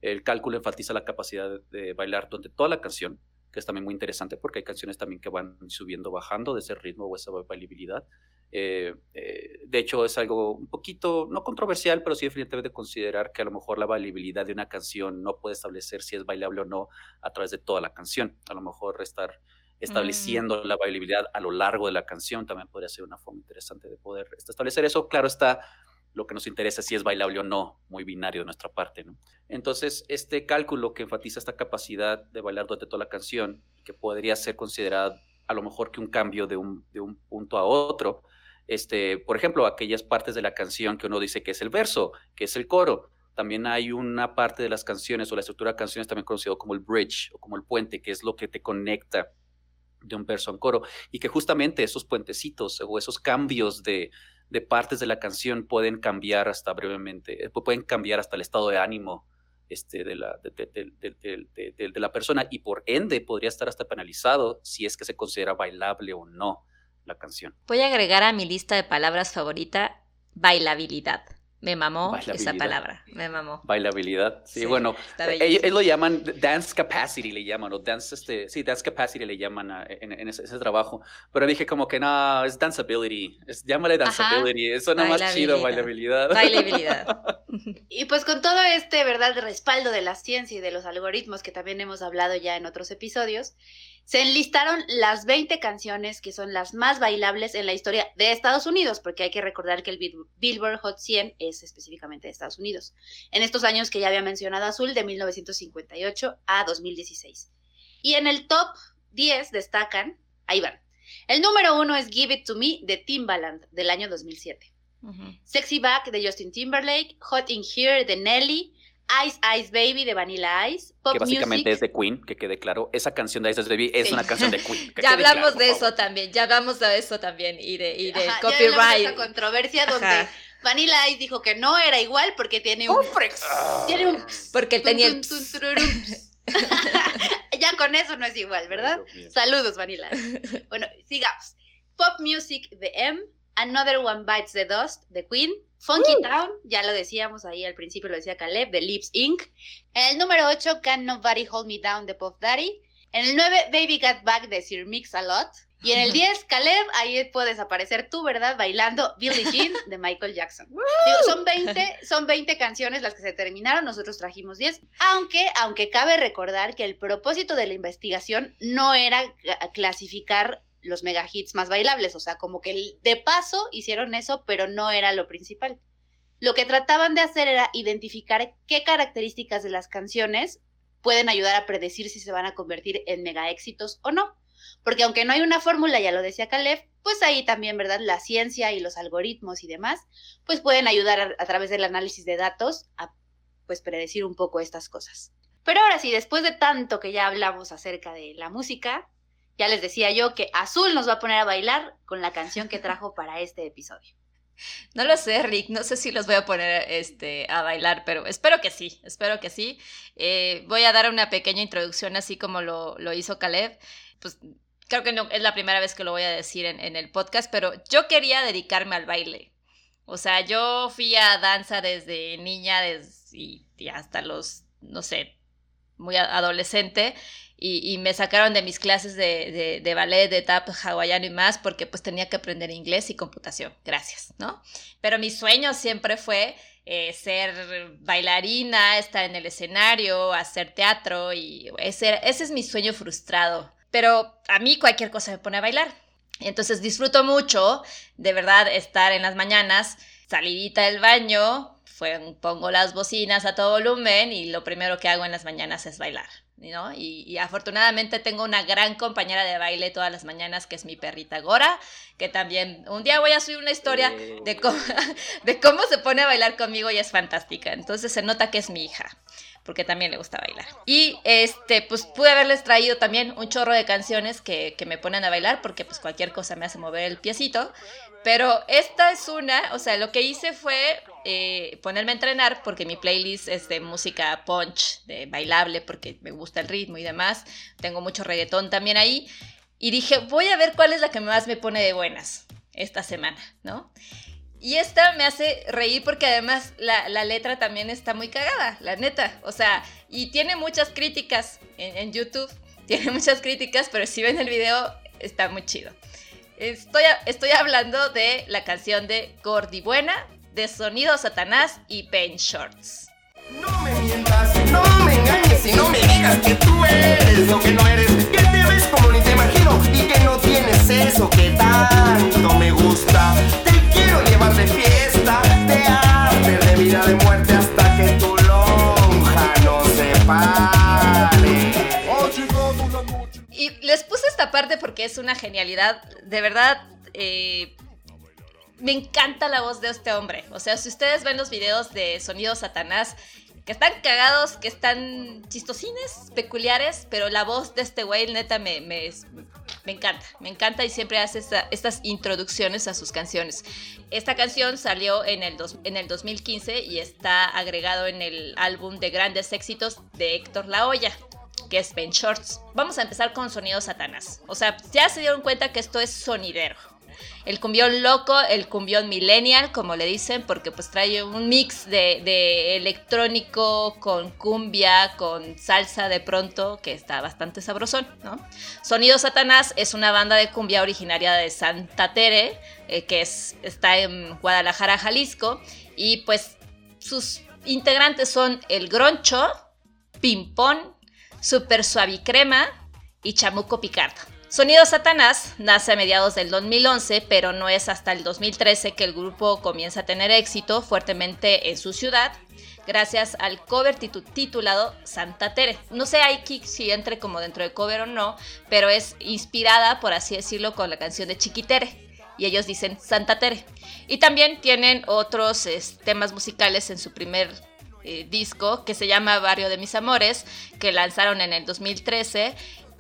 El cálculo enfatiza la capacidad de, bailar durante toda la canción, que es también muy interesante porque hay canciones también que van subiendo, bajando de ese ritmo o esa bailabilidad. Eh, eh, de hecho, es algo un poquito, no controversial, pero sí definitivamente considerar que a lo mejor la bailabilidad de una canción no puede establecer si es bailable o no a través de toda la canción. A lo mejor estar mm. estableciendo la bailabilidad a lo largo de la canción también podría ser una forma interesante de poder establecer eso. Claro está, lo que nos interesa es si es bailable o no, muy binario de nuestra parte. ¿no? Entonces, este cálculo que enfatiza esta capacidad de bailar durante toda la canción, que podría ser considerada a lo mejor que un cambio de un, de un punto a otro, este, por ejemplo, aquellas partes de la canción que uno dice que es el verso, que es el coro. También hay una parte de las canciones o la estructura de canciones también conocido como el bridge o como el puente, que es lo que te conecta de un verso a un coro. Y que justamente esos puentecitos o esos cambios de, de partes de la canción pueden cambiar hasta brevemente, eh, pueden cambiar hasta el estado de ánimo este, de, la, de, la persona y por ende podría estar hasta penalizado si es que se considera bailable o no la canción. Voy a agregar a mi lista de palabras favorita bailabilidad. Me mamó esa palabra, me mamó. Bailabilidad, sí, bueno, ellos, lo llaman dance capacity, le llaman, o dance, este, sí, dance capacity le llaman en, ese, trabajo, pero dije como que no, es danceability, es, llámale danceability, eso nada más chido, bailabilidad. Bailabilidad. y pues con todo este, ¿verdad?, respaldo de la ciencia y de los algoritmos que también hemos hablado ya en otros episodios, se enlistaron las 20 canciones que son las más bailables en la historia de Estados Unidos, porque hay que recordar que el Billboard Hot 100 es específicamente de Estados Unidos, en estos años que ya había mencionado Azul, de 1958 a 2016. Y en el top 10 destacan, ahí van, el número uno es Give It To Me de Timbaland del año 2007. Sexy Back de Justin Timberlake, Hot In Here de Nelly, Ice Ice Baby de Vanilla Ice. Pop que básicamente es de Queen, que quede claro. Esa canción de Ice Ice Baby es una canción de Queen. ya hablamos de eso también, ya hablamos de eso también y de, y de copyright. esa controversia donde Vanilla Ice dijo que no era igual porque tiene un. tiene un. Porque tenía. ya con eso no es igual, ¿verdad? Saludos, Vanilla. Bueno, sigamos. Pop Music de M. Another One Bites the Dust de Queen. Funky Town, ya lo decíamos ahí al principio, lo decía Caleb, de Lips Inc. En el número 8, Can Nobody Hold Me Down de Puff Daddy. En el 9, Baby Got Back de Sir Mix a Lot. Y en el 10, Caleb, ahí puedes aparecer tú, ¿verdad? Bailando Billie Jean de Michael Jackson. son 20, son 20 canciones las que se terminaron, nosotros trajimos 10. Aunque, aunque cabe recordar que el propósito de la investigación no era clasificar los mega hits más bailables, o sea, como que de paso hicieron eso, pero no era lo principal. Lo que trataban de hacer era identificar qué características de las canciones pueden ayudar a predecir si se van a convertir en mega éxitos o no. Porque aunque no hay una fórmula, ya lo decía Caleb, pues ahí también, ¿verdad? La ciencia y los algoritmos y demás, pues pueden ayudar a, a través del análisis de datos a pues predecir un poco estas cosas. Pero ahora sí, después de tanto que ya hablamos acerca de la música, ya les decía yo que Azul nos va a poner a bailar con la canción que trajo para este episodio. No lo sé, Rick, no sé si los voy a poner este, a bailar, pero espero que sí, espero que sí. Eh, voy a dar una pequeña introducción así como lo, hizo Caleb. Pues creo que no es la primera vez que lo voy a decir en, el podcast, pero yo quería dedicarme al baile. O sea, yo fui a danza desde niña y hasta los, no sé, muy adolescente y, me sacaron de mis clases de, de, ballet, de tap hawaiano y más porque pues tenía que aprender inglés y computación, gracias, ¿no? Pero mi sueño siempre fue eh, ser bailarina, estar en el escenario, hacer teatro y ese, ese es mi sueño frustrado. Pero a mí cualquier cosa me pone a bailar. Entonces disfruto mucho, de verdad, estar en las mañanas, salidita del baño, pongo las bocinas a todo volumen y lo primero que hago en las mañanas es bailar. ¿No? Y, afortunadamente tengo una gran compañera de baile todas las mañanas que es mi perrita Gora, que también un día voy a subir una historia de cómo, de cómo se pone a bailar conmigo y es fantástica. Entonces se nota que es mi hija porque también le gusta bailar. Y este, pues pude haberles traído también un chorro de canciones que, que, me ponen a bailar, porque pues cualquier cosa me hace mover el piecito. Pero esta es una, o sea, lo que hice fue eh, ponerme a entrenar, porque mi playlist es de música punch, de bailable, porque me gusta el ritmo y demás. Tengo mucho reggaetón también ahí. Y dije, voy a ver cuál es la que más me pone de buenas esta semana, ¿no? Y esta me hace reír porque además la, letra también está muy cagada, la neta. O sea, y tiene muchas críticas en, YouTube. Tiene muchas críticas, pero si ven el video, está muy chido. Estoy, estoy hablando de la canción de Gordi Buena, de Sonido Satanás y Paint Shorts. No me mientas, no me engañes y no me digas que tú eres lo que no eres, que te ves como ni te imagino y que no tienes eso que tanto me gusta llevar les puse esta parte porque es una genialidad, de verdad. Eh, me encanta la voz de este hombre. O sea, si ustedes ven los videos de Sonido Satanás, que están cagados, que están chistosines, peculiares, pero la voz de este güey, neta, me, me, me encanta, me encanta y siempre hace estas introducciones a sus canciones. Esta canción salió en el, en el 2015 y está agregado en el álbum de grandes éxitos de Héctor La Hoya que es Ben Shorts. Vamos a empezar con Sonido Satanás. O sea, ya se dieron cuenta que esto es sonidero. El cumbión loco, el cumbión millennial, como le dicen, porque pues trae un mix de, electrónico con cumbia, con salsa de pronto, que está bastante sabrosón. Sonido Satanás es una banda de cumbia originaria de Santa Tere, eh, que es, está en Guadalajara, Jalisco, y pues sus integrantes son el Groncho, Pimpón, Super Suavicrema y Chamuco Picardo. Sonido Satanás nace a mediados del 2011, pero no es hasta el 2013 que el grupo comienza a tener éxito fuertemente en su ciudad, gracias al cover titulado Santa Tere. No sé aquí si entre como dentro de cover o no, pero es inspirada, por así decirlo, con la canción de Chiquitere. Y ellos dicen Santa Tere. Y también tienen otros temas musicales en su primer eh, disco que se llama Barrio de mis Amores, que lanzaron en el 2013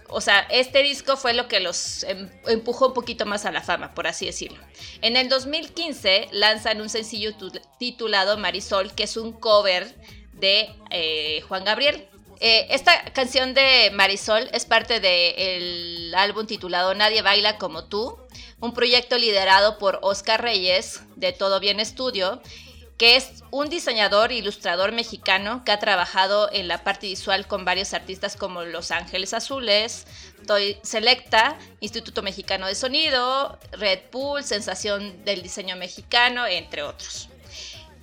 o sea, este disco fue lo que los em, empujó un poquito más a la fama, por así decirlo. En el 2015 lanzan un sencillo titulado Marisol, que es un cover de eh, Juan Gabriel. Eh, esta canción de Marisol es parte del álbum titulado Nadie baila como tú, un proyecto liderado por Oscar Reyes de Todo Bien Estudio que es un diseñador e ilustrador mexicano que ha trabajado en la parte visual con varios artistas como Los Ángeles Azules, Toy Selecta, Instituto Mexicano de Sonido, Red Bull, Sensación del Diseño Mexicano, entre otros.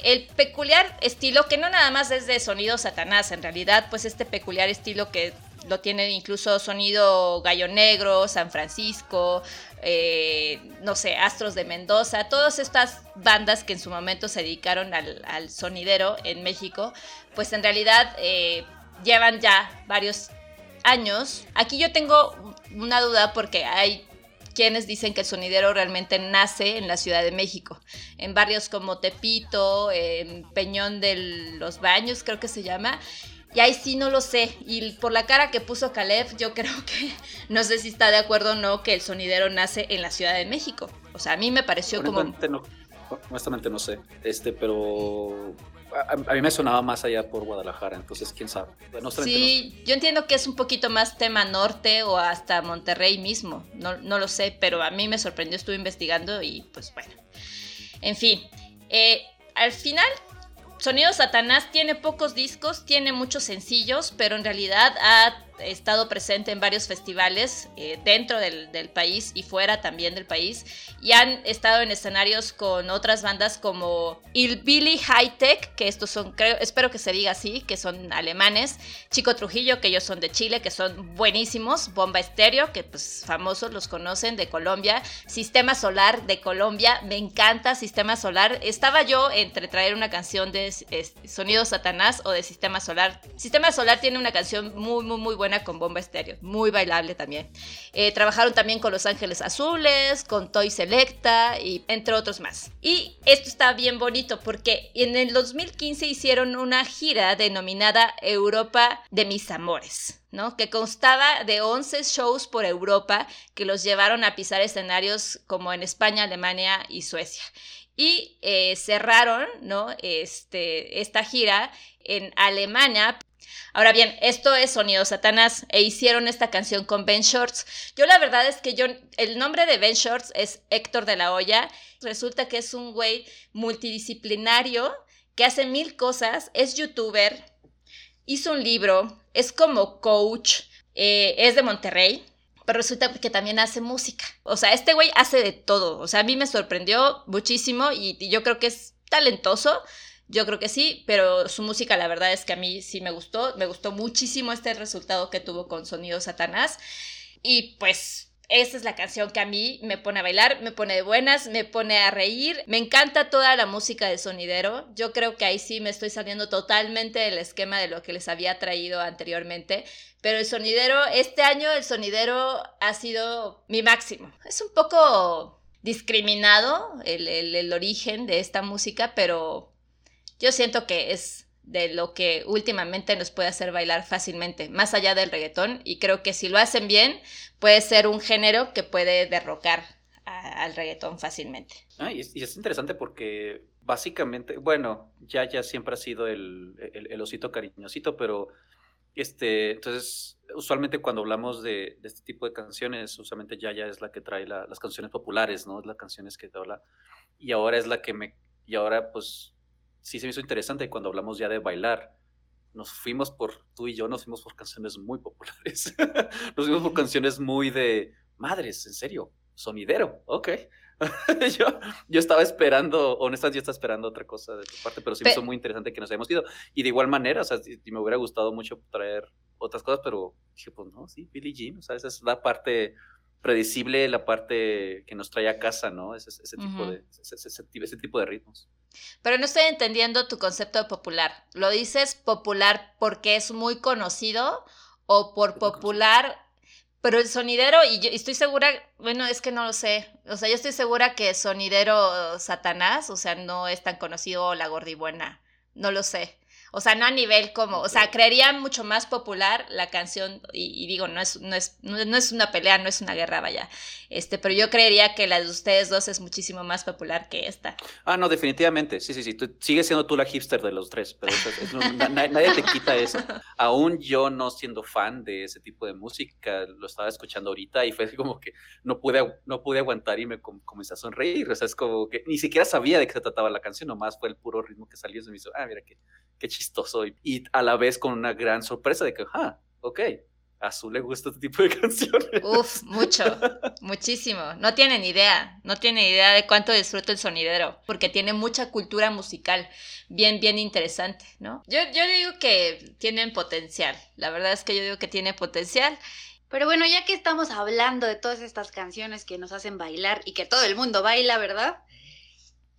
El peculiar estilo, que no nada más es de sonido Satanás, en realidad, pues este peculiar estilo que lo tiene incluso sonido Gallo Negro, San Francisco, eh, no sé, Astros de Mendoza, todas estas bandas que en su momento se dedicaron al, sonidero en México, pues en realidad eh, llevan ya varios años. Aquí yo tengo una duda porque hay quienes dicen que el sonidero realmente nace en la Ciudad de México, en barrios como Tepito, en Peñón de los Baños, creo que se llama, y ahí sí no lo sé. Y por la cara que puso Caleb, yo creo que no sé si está de acuerdo o no que el sonidero nace en la Ciudad de México. O sea, a mí me pareció como. No, honestamente no sé. Este, pero. A, mí me sonaba más allá por Guadalajara, entonces quién sabe. sí, yo entiendo que es un poquito más tema norte o hasta Monterrey mismo. No, no lo sé, pero a mí me sorprendió, estuve investigando y pues bueno. En fin. Eh, al final Sonido Satanás tiene pocos discos, tiene muchos sencillos, pero en realidad ha estado presente en varios festivales eh, dentro del, del, país y fuera también del país y han estado en escenarios con otras bandas como Il Billy High Tech, que estos son, creo, espero que se diga así, que son alemanes, Chico Trujillo, que ellos son de Chile, que son buenísimos, Bomba Estéreo, que pues famosos los conocen de Colombia, Sistema Solar de Colombia, me encanta Sistema Solar, estaba yo entre traer una canción de Sonido Satanás o de Sistema Solar. Sistema Solar tiene una canción muy, muy, muy buena con Bomba Estéreo, muy bailable también. Eh, trabajaron también con Los Ángeles Azules, con Toy Selecta y entre otros más. Y esto está bien bonito porque en el 2015 hicieron una gira denominada Europa de mis amores. ¿no? que constaba de 11 shows por Europa que los llevaron a pisar escenarios como en España, Alemania y Suecia. Y eh, cerraron ¿no? este, esta gira en Alemania Ahora bien, esto es Sonido Satanás e hicieron esta canción con Ben Shorts. Yo la verdad es que yo, el nombre de Ben Shorts es Héctor de la Hoya. Resulta que es un güey multidisciplinario que hace mil cosas, es youtuber, hizo un libro, es como coach, eh, es de Monterrey, pero resulta que también hace música. O sea, este güey hace de todo. O sea, a mí me sorprendió muchísimo y yo creo que es talentoso. Yo creo que sí, pero su música la verdad es que a mí sí me gustó, me gustó muchísimo este resultado que tuvo con Sonido Satanás y pues esa es la canción que a mí me pone a bailar, me pone de buenas, me pone a reír. Me encanta toda la música de sonidero. Yo creo que ahí sí me estoy saliendo totalmente del esquema de lo que les había traído anteriormente. Pero el sonidero, este año el sonidero ha sido mi máximo. Es un poco discriminado el, el origen de esta música, pero yo siento que es de lo que últimamente nos puede hacer bailar fácilmente, más allá del reggaetón, y creo que si lo hacen bien, puede ser un género que puede derrocar al reggaetón fácilmente. Ah, y, es, interesante porque básicamente, bueno, ya ya siempre ha sido el, el, osito cariñosito, pero este, entonces, usualmente cuando hablamos de, este tipo de canciones, usualmente ya ya es la que trae las canciones populares, ¿no? Es las canciones que te habla, y ahora es la que me, y ahora pues sí se me hizo interesante cuando hablamos ya de bailar. Nos fuimos por, tú y yo nos fuimos por canciones muy populares. nos fuimos por canciones muy de, madres, en serio, sonidero, ok. yo, yo estaba esperando, honestamente, yo estaba esperando otra cosa de tu parte, pero sí me hizo muy interesante que nos hayamos ido. Y de igual manera, o sea, me hubiera gustado mucho traer otras cosas, pero dije, pues no, sí, Billie Jean, o sea, esa es la parte predecible la parte que nos trae a casa, ¿no? Ese, ese tipo, de, ese, tipo de ritmos. Pero no estoy entendiendo tu concepto de popular. ¿Lo dices popular porque es muy conocido o por popular? Pero el sonidero, y yo estoy segura, bueno, es que no lo sé. O sea, yo estoy segura que sonidero Satanás, o sea, no es tan conocido la gordibuena. No lo sé. O sea, no a nivel como, o sea, creería mucho más popular la canción, y, digo, no es, no, es, no es una pelea, no es una guerra, vaya, este, pero yo creería que la de ustedes dos es muchísimo más popular que esta. Ah, no, definitivamente, sí, sí, sí, tú, sigues siendo tú la hipster de los tres, pero nadie te quita eso. Aún yo no siendo fan de ese tipo de música, lo estaba escuchando ahorita y fue como que no pude, no pude aguantar y me comencé a sonreír, o sea, es como que ni siquiera sabía de qué se trataba la canción, nomás fue el puro ritmo que salió y me hizo, ah, mira qué, qué chistoso y, a la vez con una gran sorpresa de que, ah, ok, a Azul le gusta este tipo de canciones. Uf, mucho, muchísimo. No tienen idea, no tienen idea de cuánto disfruto el sonidero, porque tiene mucha cultura musical, bien, bien interesante, ¿no? Yo, yo digo que tienen potencial, la verdad es que yo digo que tiene potencial. Pero bueno, ya que estamos hablando de todas estas canciones que nos hacen bailar y que todo el mundo baila, ¿verdad?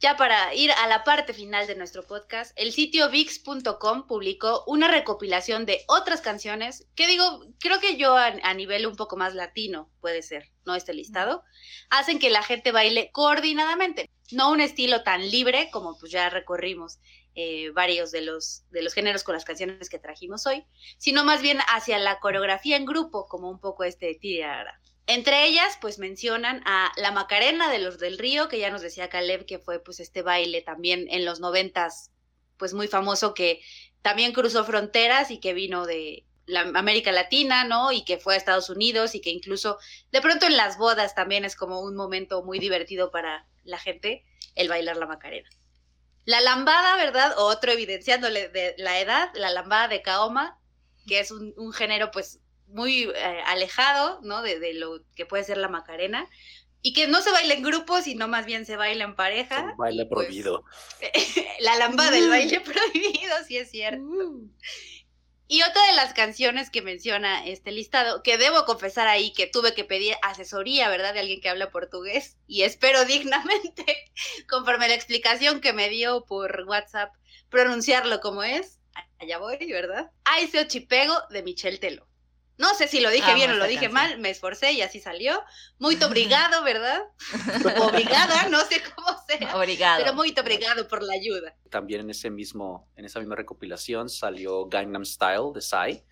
Ya para ir a la parte final de nuestro podcast, el sitio VIX.com publicó una recopilación de otras canciones que digo, creo que yo a, nivel un poco más latino puede ser, ¿no? Este listado, hacen que la gente baile coordinadamente, no un estilo tan libre como pues ya recorrimos eh, varios de los, de los géneros con las canciones que trajimos hoy, sino más bien hacia la coreografía en grupo, como un poco este tirara. Entre ellas, pues mencionan a la Macarena de los del Río, que ya nos decía Caleb que fue pues este baile también en los noventas, pues muy famoso que también cruzó fronteras y que vino de la América Latina, ¿no? Y que fue a Estados Unidos y que incluso de pronto en las bodas también es como un momento muy divertido para la gente el bailar la Macarena. La lambada, ¿verdad? Otro evidenciándole de la edad, la lambada de Kaoma, que es un, un género pues muy eh, alejado, ¿no? De, de, lo que puede ser la Macarena. Y que no se baila en grupo, sino más bien se baila en pareja. baile pues, prohibido. la lamba del baile prohibido, sí es cierto. Uh. Y otra de las canciones que menciona este listado, que debo confesar ahí que tuve que pedir asesoría, ¿verdad? De alguien que habla portugués y espero dignamente, conforme la explicación que me dio por WhatsApp, pronunciarlo como es. Allá voy, ¿verdad? Aiseo Chipego de Michel Telo. No sé si lo dije bien o lo dije mal, me esforcé y así salió. Muy obrigado, ¿verdad? Obrigada, no sé cómo sea. Obrigado. Pero muy obrigado por la ayuda. También en ese mismo, en esa misma recopilación salió Gangnam Style de Psy,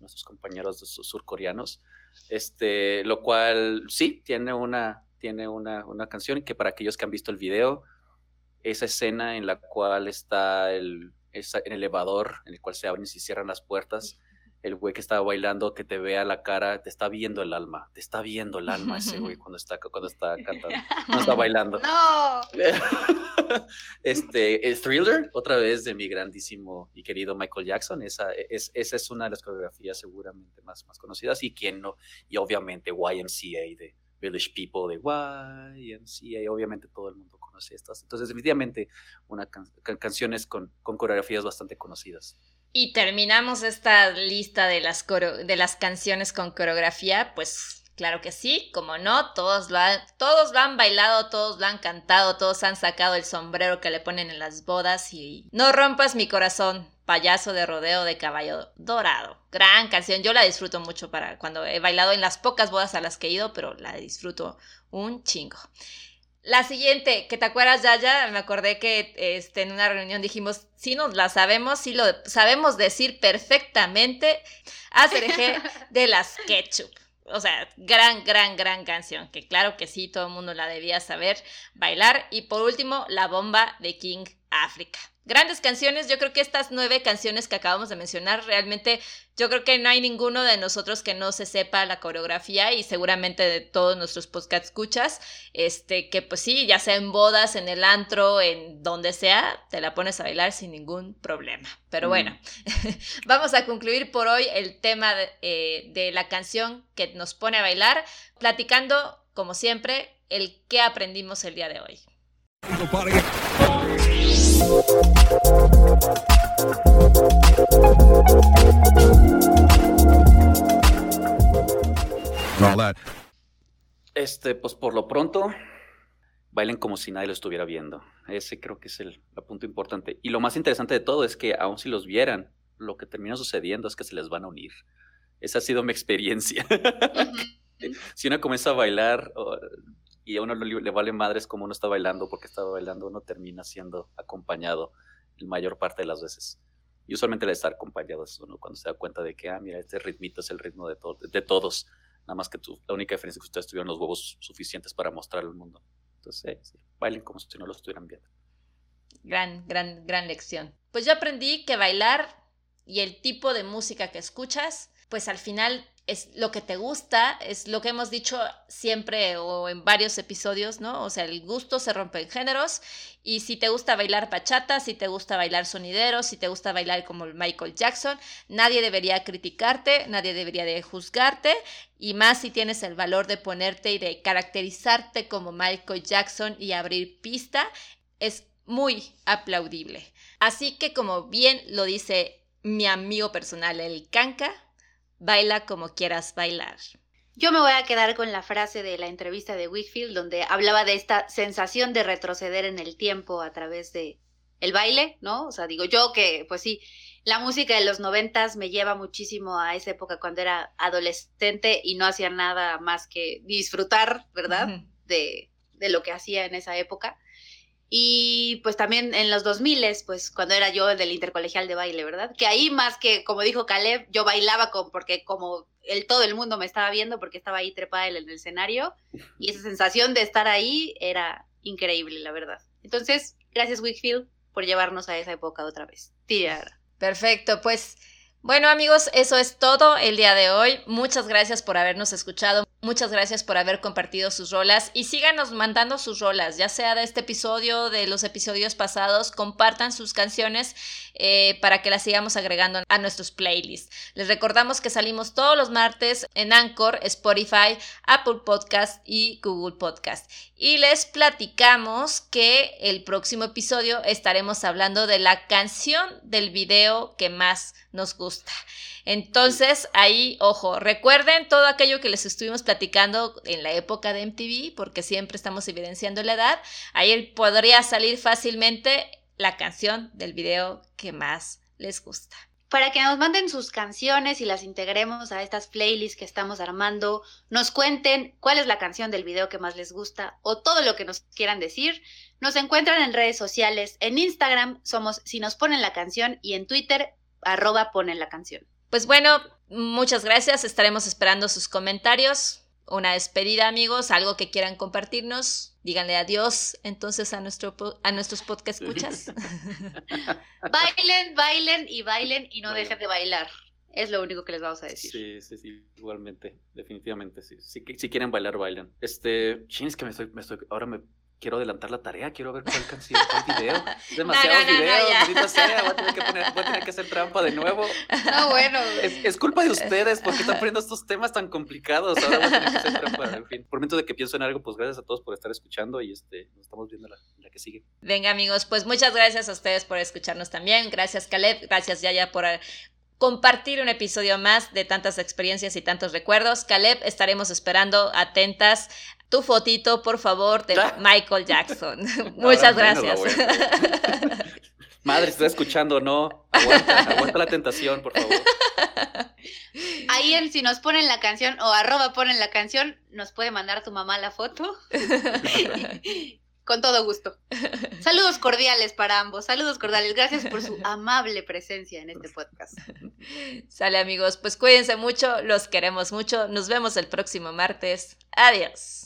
nuestros compañeros surcoreanos. Este, lo cual sí tiene una, tiene una, una canción que para aquellos que han visto el video, esa escena en la cual está el, esa, el elevador, en el cual se abren y se cierran las puertas el güey que estaba bailando, que te vea la cara, te está viendo el alma, te está viendo el alma ese güey cuando está, cuando está cantando, no está bailando. No. Este, el thriller, otra vez de mi grandísimo y querido Michael Jackson, esa es, esa es una de las coreografías seguramente más, más conocidas y quién no, y obviamente YMCA de Village People de YMCA, obviamente todo el mundo conoce estas. Entonces, definitivamente, una canciones con, con coreografías bastante conocidas. Y terminamos esta lista de las, de las canciones con coreografía, pues claro que sí, como no, todos lo, han, todos lo han bailado, todos lo han cantado, todos han sacado el sombrero que le ponen en las bodas y no rompas mi corazón, payaso de rodeo de caballo dorado. Gran canción, yo la disfruto mucho para cuando he bailado en las pocas bodas a las que he ido, pero la disfruto un chingo. La siguiente, que te acuerdas, Yaya, me acordé que este, en una reunión dijimos, sí nos la sabemos, sí lo sabemos decir perfectamente, Acerejé de las Ketchup. O sea, gran, gran, gran canción, que claro que sí, todo el mundo la debía saber bailar. Y por último, La Bomba de King África. Grandes canciones, yo creo que estas nueve canciones que acabamos de mencionar, realmente yo creo que no hay ninguno de nosotros que no se sepa la coreografía y seguramente de todos nuestros podcast escuchas, este, que pues sí, ya sea en bodas, en el antro, en donde sea, te la pones a bailar sin ningún problema. Pero bueno, mm. vamos a concluir por hoy el tema de, eh, de la canción que nos pone a bailar, platicando, como siempre, el que aprendimos el día de hoy. Este, pues por lo pronto, bailen como si nadie lo estuviera viendo. Ese creo que es el, punto importante. Y lo más interesante de todo es que aun si los vieran, lo que termina sucediendo es que se les van a unir. Esa ha sido mi experiencia. si uno comienza a bailar, y a uno le, vale madres como uno está bailando porque está bailando, uno termina siendo acompañado la mayor parte de las veces. Y usualmente el estar acompañado uno cuando se da cuenta de que, ah, mira, este ritmito es el ritmo de, de todos. Nada más que tú, la única diferencia es que ustedes tuvieron los huevos suficientes para mostrar al mundo. Entonces, bailen como si no lo estuvieran viendo. Gran, gran, gran lección. Pues yo aprendí que bailar y el tipo de música que escuchas, pues al final es lo que te gusta, es lo que hemos dicho siempre o en varios episodios, ¿no? O sea, el gusto se rompe en géneros y si te gusta bailar bachata, si te gusta bailar sonidero, si te gusta bailar como Michael Jackson, nadie debería criticarte, nadie debería de juzgarte y más si tienes el valor de ponerte y de caracterizarte como Michael Jackson y abrir pista, es muy aplaudible. Así que como bien lo dice mi amigo personal, el Kanka, Baila como quieras bailar. Yo me voy a quedar con la frase de la entrevista de Wickfield donde hablaba de esta sensación de retroceder en el tiempo a través de el baile, ¿no? O sea, digo yo que, pues sí, la música de los noventas me lleva muchísimo a esa época cuando era adolescente y no hacía nada más que disfrutar, ¿verdad? de, de lo que hacía en esa época. Y pues también en los 2000, pues cuando era yo del intercolegial de baile, ¿verdad? Que ahí más que, como dijo Caleb, yo bailaba con, porque como el, todo el mundo me estaba viendo porque estaba ahí trepada en el escenario y esa sensación de estar ahí era increíble, la verdad. Entonces, gracias Wickfield por llevarnos a esa época otra vez. Tira. Perfecto, pues bueno amigos, eso es todo el día de hoy. Muchas gracias por habernos escuchado. Muchas gracias por haber compartido sus rolas y síganos mandando sus rolas, ya sea de este episodio, de los episodios pasados, compartan sus canciones eh, para que las sigamos agregando a nuestros playlists. Les recordamos que salimos todos los martes en Anchor, Spotify, Apple Podcast y Google Podcast. Y les platicamos que el próximo episodio estaremos hablando de la canción del video que más nos gusta. Entonces, ahí, ojo, recuerden todo aquello que les estuvimos platicando en la época de MTV, porque siempre estamos evidenciando la edad. Ahí podría salir fácilmente la canción del video que más les gusta. Para que nos manden sus canciones y las integremos a estas playlists que estamos armando, nos cuenten cuál es la canción del video que más les gusta o todo lo que nos quieran decir, nos encuentran en redes sociales. En Instagram somos si nos ponen la canción y en Twitter arroba ponen la canción. Pues bueno, muchas gracias. Estaremos esperando sus comentarios. Una despedida, amigos, algo que quieran compartirnos. Díganle adiós entonces a, nuestro, a nuestros podcast escuchas. bailen, bailen y bailen y no dejen de bailar. Es lo único que les vamos a decir. Sí, sí, sí, igualmente, definitivamente, sí. Si, si quieren bailar, bailen. Este, chin, es que me estoy, me estoy, ahora me quiero adelantar la tarea, quiero ver cuál canción, cuál video. Demasiados videos, sea, voy a, tener que poner, voy a tener que hacer trampa de nuevo. No, bueno. Es, es, culpa de ustedes porque están poniendo estos temas tan complicados. Ahora voy a tener que hacer trampa. En fin, por momento de que pienso en algo, pues gracias a todos por estar escuchando y este, nos estamos viendo la, la que sigue. Venga, amigos, pues muchas gracias a ustedes por escucharnos también. Gracias, Caleb. Gracias, Yaya, por compartir un episodio más de tantas experiencias y tantos recuerdos. Caleb, estaremos esperando atentas tu fotito, por favor, de Michael Jackson. Muchas gracias. Madre, está escuchando, ¿no? Aguanta, la tentación, por favor. Ahí en si nos ponen la canción o arroba ponen la canción, nos puede mandar tu mamá la foto. Con todo gusto. Saludos cordiales para ambos. Saludos cordiales. Gracias por su amable presencia en este podcast. Sale amigos, pues cuídense mucho, los queremos mucho. Nos vemos el próximo martes. Adiós.